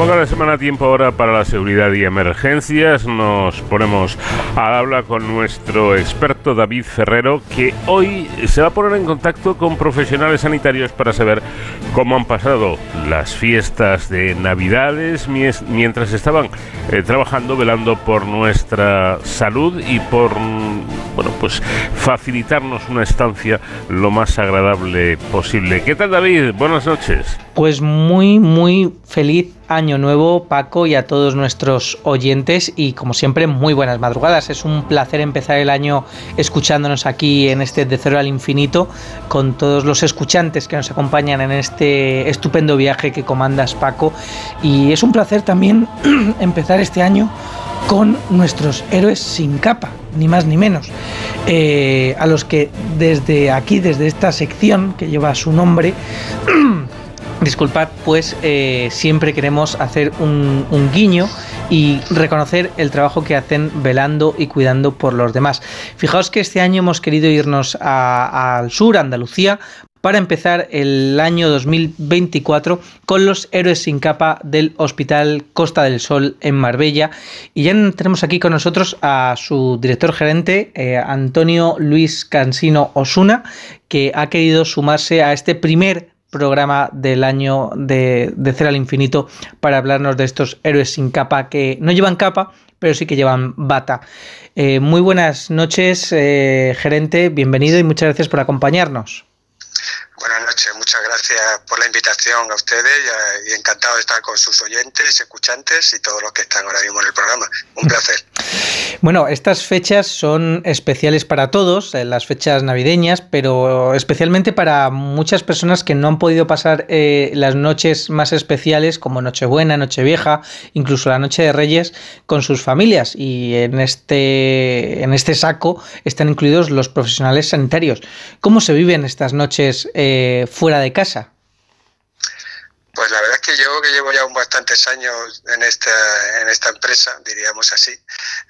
Como cada semana tiempo ahora para la seguridad y emergencias, nos ponemos al habla con nuestro experto David Ferrero, que hoy se va a poner en contacto con profesionales sanitarios para saber cómo han pasado las fiestas de Navidades mientras estaban eh, trabajando, velando por nuestra salud y por, mm, bueno, pues facilitarnos una estancia lo más agradable posible. ¿Qué tal David? Buenas noches. Pues muy, muy feliz año nuevo, Paco, y a todos nuestros oyentes. Y como siempre, muy buenas madrugadas. Es un placer empezar el año escuchándonos aquí en este De Cero al Infinito, con todos los escuchantes que nos acompañan en este estupendo viaje que comandas, Paco. Y es un placer también (clears throat) empezar este año con nuestros héroes sin capa, ni más ni menos, eh, a los que desde aquí, desde esta sección que lleva su nombre, (clears throat) Disculpad, pues eh, siempre queremos hacer un, guiño y reconocer el trabajo que hacen velando y cuidando por los demás. Fijaos que este año hemos querido irnos al sur, Andalucía, para empezar el año 2024 con los héroes sin capa del Hospital Costa del Sol en Marbella. Y ya tenemos aquí con nosotros a su director gerente, eh, Antonio Luis Cansino Osuna, que ha querido sumarse a este primer programa del año de, de Cero al Infinito para hablarnos de estos héroes sin capa que no llevan capa, pero sí que llevan bata. Eh, muy buenas noches, eh, gerente, bienvenido y muchas gracias por acompañarnos. Buenas noches, muchas gracias por la invitación a ustedes y, encantado de estar con sus oyentes, escuchantes y todos los que están ahora mismo en el programa. Un placer. Bueno, estas fechas son especiales para todos, eh, las fechas navideñas, pero especialmente para muchas personas que no han podido pasar eh, las noches más especiales como Nochebuena, Nochevieja, incluso la Noche de Reyes con sus familias. Y en este, en este saco están incluidos los profesionales sanitarios. ¿Cómo se viven estas noches eh, fuera de casa? Pues la verdad es que yo que llevo ya un bastantes años en esta, en esta empresa, diríamos así,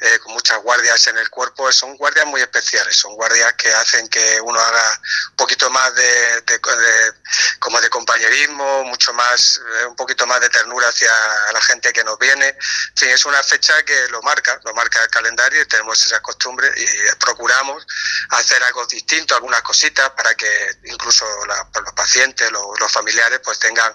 eh, con muchas guardias en el cuerpo, son guardias muy especiales, son guardias que hacen que uno haga un poquito más de, como de compañerismo, mucho más, eh, un poquito más de ternura hacia la gente que nos viene. En fin, es una fecha que lo marca, lo marca el calendario y tenemos esa costumbre y procuramos hacer algo distinto, algunas cositas para que incluso la- los pacientes, los familiares, pues tengan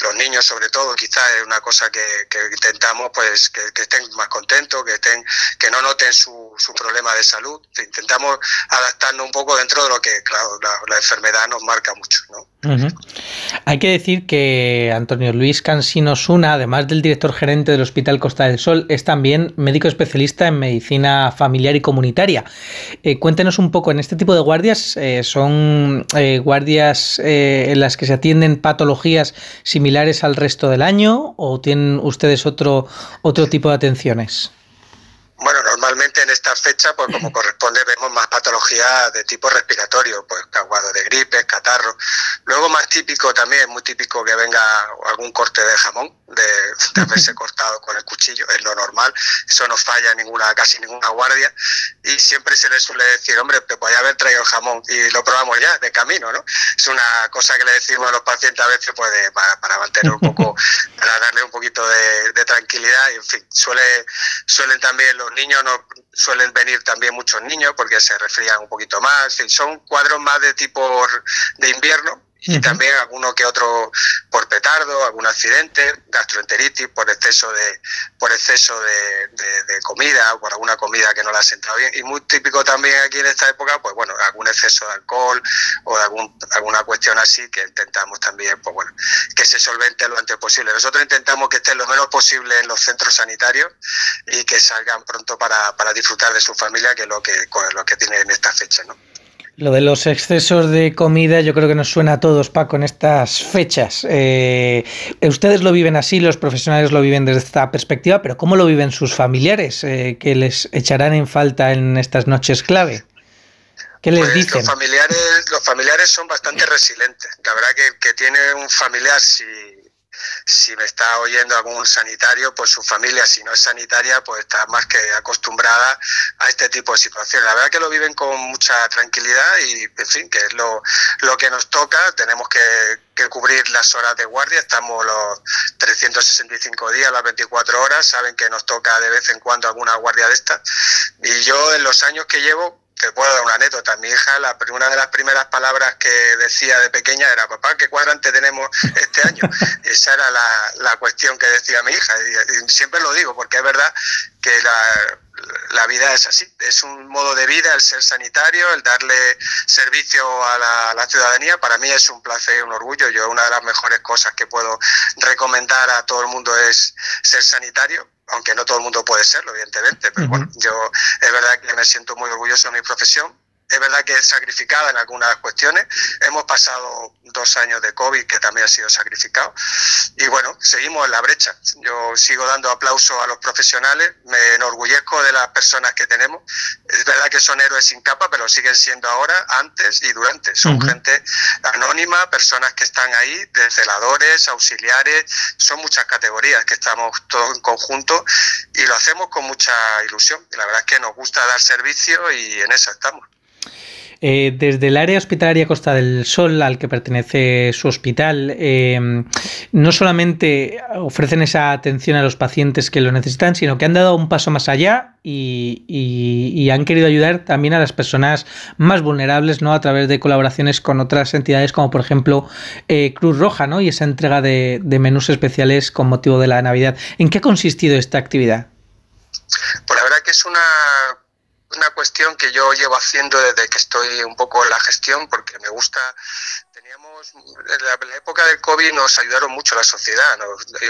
los niños sobre todo quizás es una cosa que, intentamos pues que, estén más contentos que estén que no noten su, su problema de salud intentamos adaptarnos un poco dentro de lo que claro la, enfermedad nos marca mucho ¿no? Hay que decir que Antonio Luis Cansino Suna, además del director gerente del Hospital Costa del Sol, es también médico especialista en medicina familiar y comunitaria. Eh, cuéntenos un poco, en este tipo de guardias, eh, ¿son eh, guardias eh, en las que se atienden patologías similares al resto del año o tienen ustedes otro, otro tipo de atenciones? Bueno, normalmente en esta fecha, pues como (clears throat) corresponde, vemos más patologías de tipo respiratorio, pues caguado de gripe, catarro. Luego más típico también, muy típico que venga algún corte de jamón, de, de haberse (laughs) cortado con el cuchillo, es lo normal. Eso no falla ninguna, casi ninguna guardia. Y siempre se le suele decir, hombre, te podía haber traído el jamón y lo probamos ya, de camino, ¿no? Es una cosa que le decimos a los pacientes a veces, pues de- para, para mantener un poco, (laughs) para darle un poquito de, de tranquilidad. Y en fin, suele, suelen también los niños, no, suelen venir también muchos niños porque se resfrían un poquito más. Son cuadros más de tipo de invierno y también alguno que otro por petardo, algún accidente, gastroenteritis por exceso de por exceso de, de, comida o por alguna comida que no la ha sentado bien y muy típico también aquí en esta época, pues bueno, algún exceso de alcohol o de algún, alguna cuestión así que intentamos también, pues bueno, que se solvente lo antes posible. Nosotros intentamos que estén lo menos posible en los centros sanitarios y que salgan pronto para, para disfrutar de su familia, que es lo que, lo que tienen en esta fecha, ¿no? Lo de los excesos de comida yo creo que nos suena a todos, Paco, en estas fechas. Eh, ustedes lo viven así, los profesionales lo viven desde esta perspectiva, pero ¿cómo lo viven sus familiares eh, que les echarán en falta en estas noches clave? ¿Qué les pues dicen? Los familiares, los familiares son bastante resilientes. La verdad que, que tiene un familiar, si si me está oyendo algún sanitario, pues su familia, si no es sanitaria, pues está más que acostumbrada a este tipo de situaciones. La verdad que lo viven con mucha tranquilidad y, en fin, que es lo, lo que nos toca. Tenemos que, que cubrir las horas de guardia, estamos los 365 días, las 24 horas, saben que nos toca de vez en cuando alguna guardia de estas. Y yo en los años que llevo, puedo dar una anécdota. Mi hija, la, una de las primeras palabras que decía de pequeña era, papá, ¿qué cuadrante tenemos este año? (laughs) Esa era la, la cuestión que decía mi hija. Y, siempre lo digo, porque es verdad que la, la, vida es así. Es un modo de vida el ser sanitario, el darle servicio a la, a la, ciudadanía. Para mí es un placer y un orgullo. Yo una de las mejores cosas que puedo recomendar a todo el mundo es ser sanitario aunque no todo el mundo puede serlo, evidentemente, pero bueno, yo es verdad que me siento muy orgulloso de mi profesión es verdad que es sacrificada en algunas cuestiones. Hemos pasado dos años de COVID que también ha sido sacrificado. Y bueno, seguimos en la brecha. Yo sigo dando aplauso a los profesionales, me enorgullezco de las personas que tenemos. Es verdad que son héroes sin capa, pero siguen siendo ahora, antes y durante. Son gente anónima, personas que están ahí, de celadores, auxiliares, son muchas categorías que estamos todos en conjunto y lo hacemos con mucha ilusión. Y la verdad es que nos gusta dar servicio y en eso estamos. Eh, desde el área hospitalaria Costa del Sol, al que pertenece su hospital, eh, no solamente ofrecen esa atención a los pacientes que lo necesitan, sino que han dado un paso más allá y, han querido ayudar también a las personas más vulnerables, ¿no? A través de colaboraciones con otras entidades, como por ejemplo eh, Cruz Roja, ¿no? Y esa entrega de menús especiales con motivo de la Navidad. ¿En qué ha consistido esta actividad? Pues la verdad que es una una cuestión que yo llevo haciendo desde que estoy un poco en la gestión, porque me gusta en la, época del COVID nos ayudaron mucho la sociedad.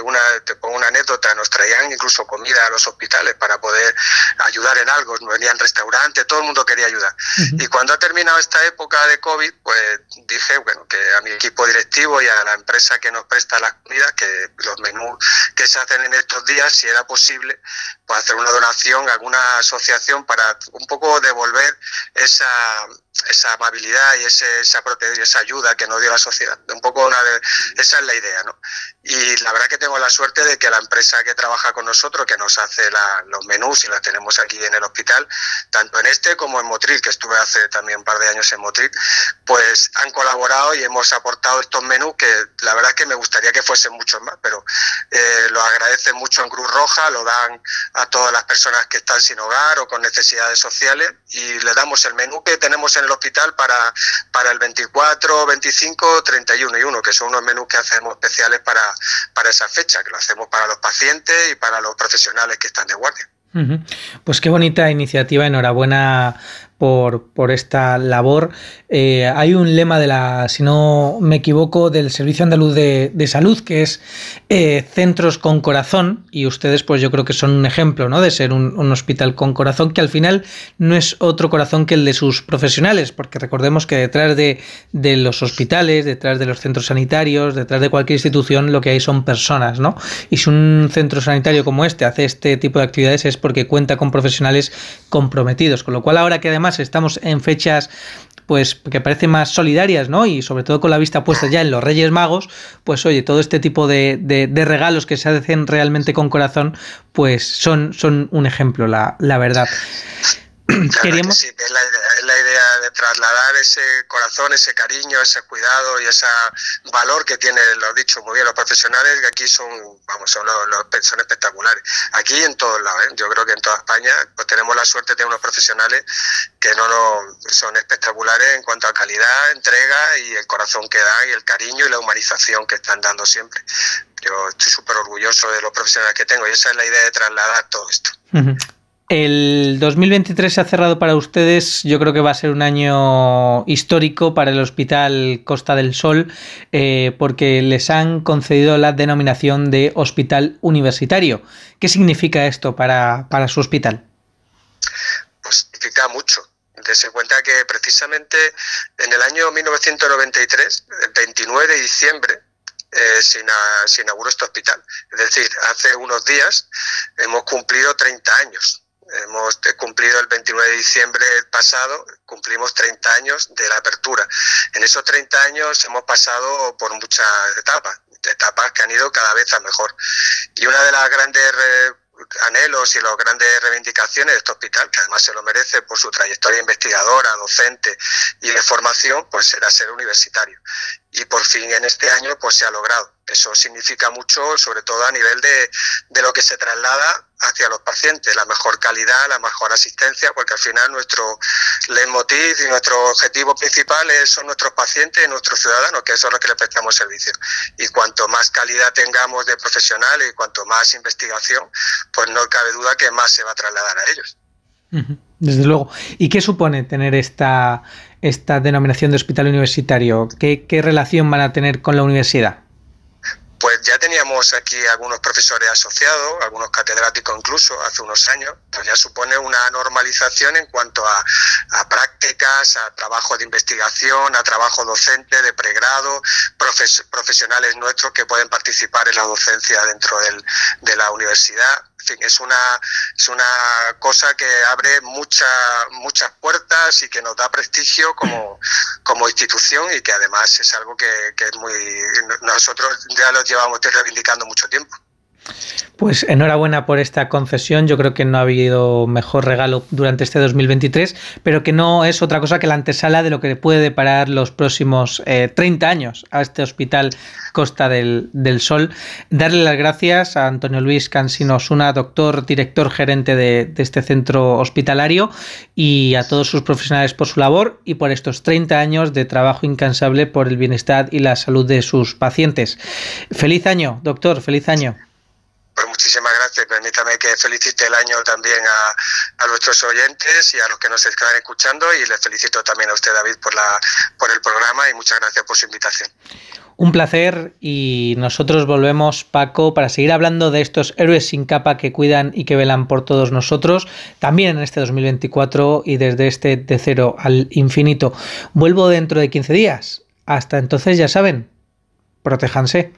una, te pongo una anécdota, nos traían incluso comida a los hospitales para poder ayudar en algo. Venían restaurantes, todo el mundo quería ayudar. Y cuando ha terminado esta época de COVID, pues dije, bueno, que a mi equipo directivo y a la empresa que nos presta las comidas, que los menús que se hacen en estos días, si era posible, hacer una donación a alguna asociación para un poco devolver esa esa amabilidad y ese, esa, esa ayuda que nos dio la sociedad. Un poco una de, esa es la idea, ¿no? Y la verdad que tengo la suerte de que la empresa que trabaja con nosotros, que nos hace los menús y las tenemos aquí en el hospital, tanto en este como en Motril, que estuve hace también un par de años en Motril, pues han colaborado y hemos aportado estos menús que la verdad que me gustaría que fuesen muchos más, pero eh, lo agradecen mucho en Cruz Roja, lo dan a todas las personas que están sin hogar o con necesidades sociales y le damos el menú que tenemos en el hospital para, para el 24, 25, 31 y 1, que son unos menús que hacemos especiales para, para esa fecha, que lo hacemos para los pacientes y para los profesionales que están de guardia. Pues qué bonita iniciativa, enhorabuena por, por esta labor. Eh, hay un lema de la, si no me equivoco, del Servicio Andaluz de, Salud, que es eh, centros con corazón, y ustedes pues yo creo que son un ejemplo ¿no? de ser un, hospital con corazón, que al final no es otro corazón que el de sus profesionales, porque recordemos que detrás de, de los hospitales, detrás de los centros sanitarios, detrás de cualquier institución, lo que hay son personas, ¿no? Y si un centro sanitario como este hace este tipo de actividades es porque cuenta con profesionales comprometidos, con lo cual ahora que además estamos en fechas pues que parecen más solidarias, ¿no? Y sobre todo con la vista puesta ya en los Reyes Magos, pues oye, todo este tipo de, de, regalos que se hacen realmente con corazón, pues son, son un ejemplo, la, la verdad. (clears throat) Queríamos... Sí, es la, idea, es la idea de trasladar ese corazón, ese cariño, ese cuidado y ese valor que tienen, lo he dicho muy bien, los profesionales que aquí son, vamos, son, los, los- son espectaculares. Aquí en todos lados, ¿eh? yo creo que en toda España pues tenemos la suerte de tener unos profesionales que no lo, son espectaculares en cuanto a calidad, entrega y el corazón que dan y el cariño y la humanización que están dando siempre. Yo estoy súper orgulloso de los profesionales que tengo y esa es la idea de trasladar todo esto. El 2023 se ha cerrado para ustedes, yo creo que va a ser un año histórico para el Hospital Costa del Sol, eh, porque les han concedido la denominación de Hospital Universitario. ¿Qué significa esto para, para su hospital? pues significa mucho. Dese cuenta que precisamente en el año 1993, el 29 de diciembre, eh, se, ina- se inauguró este hospital. Es decir, hace unos días hemos cumplido 30 años. Hemos cumplido el 29 de diciembre pasado, cumplimos 30 años de la apertura. En esos 30 años hemos pasado por muchas etapas, etapas que han ido cada vez a mejor. Y una de las grandes anhelos y las grandes reivindicaciones de este hospital, que además se lo merece por su trayectoria investigadora, docente y de formación, pues será ser universitario. Y por fin en este año pues se ha logrado. Eso significa mucho, sobre todo a nivel de, de lo que se traslada hacia los pacientes, la mejor calidad, la mejor asistencia, porque al final nuestro leitmotiv y nuestro objetivo principal son nuestros pacientes y nuestros ciudadanos, que son los que les prestamos servicio. Y cuanto más calidad tengamos de profesionales y cuanto más investigación, pues no cabe duda que más se va a trasladar a ellos. Desde luego. ¿Y qué supone tener esta, esta denominación de hospital universitario? ¿Qué, relación van a tener con la universidad? Pues ya teníamos aquí algunos profesores asociados, algunos catedráticos incluso, hace unos años, pues ya supone una normalización en cuanto a, a prácticas, a trabajo de investigación, a trabajo docente de pregrado, profes- profesionales nuestros que pueden participar en la docencia dentro del- de la universidad. En fin, es una, es una cosa que abre mucha, muchas puertas y que nos da prestigio como, (laughs) como institución y que además es algo que, que es muy nosotros ya lo llevamos reivindicando mucho tiempo. Pues enhorabuena por esta concesión. Yo creo que no ha habido mejor regalo durante este 2023, pero que no es otra cosa que la antesala de lo que puede deparar los próximos eh, 30 años a este hospital Costa del, Sol. Darle las gracias a Antonio Luis Cansino Osuna, doctor, director gerente de, de este centro hospitalario, y a todos sus profesionales por su labor y por estos 30 años de trabajo incansable por el bienestar y la salud de sus pacientes. Feliz año, doctor, feliz año. Pues. Permítame que felicite el año también a, a nuestros oyentes y a los que nos están escuchando y les felicito también a usted, David, por, la, por el programa y muchas gracias por su invitación. Un placer y nosotros volvemos, Paco, para seguir hablando de estos héroes sin capa que cuidan y que velan por todos nosotros, también en este 2024 y desde este de cero al infinito. Vuelvo dentro de 15 días. Hasta entonces, ya saben, protéjanse.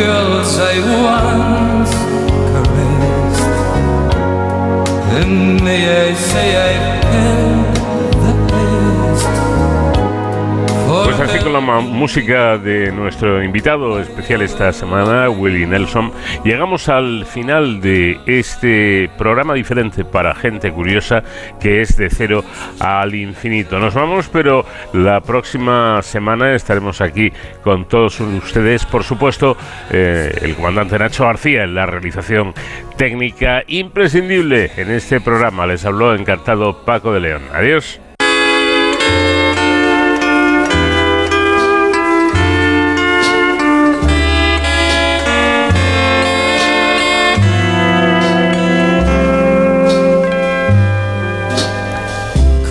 Girls I once la música de nuestro invitado especial esta semana, Willie Nelson, llegamos al final de este programa diferente para gente curiosa que es de cero al infinito. Nos vamos, pero la próxima semana estaremos aquí con todos ustedes. Por supuesto, eh, el comandante Nacho García en la realización técnica imprescindible en este programa. Les habló encantado Paco de León. Adiós.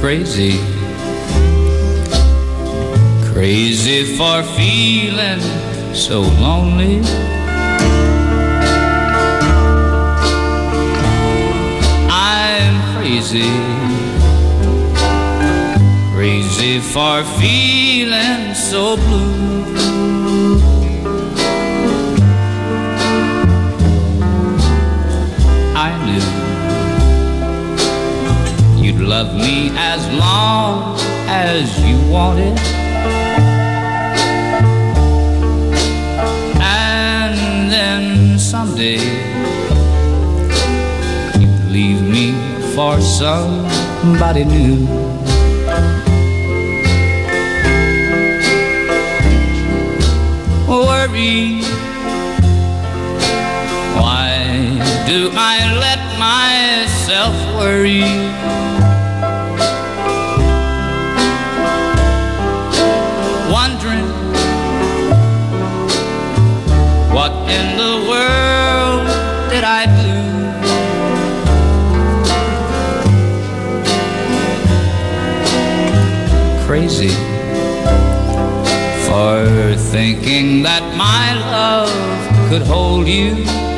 crazy. Crazy for feeling so lonely. I'm crazy. Crazy for feeling so blue. Love me as long as you wanted. And then someday you'd leave me for somebody new. Worry. Why do I let myself worry? What in the world did I do? Crazy for thinking that my love could hold you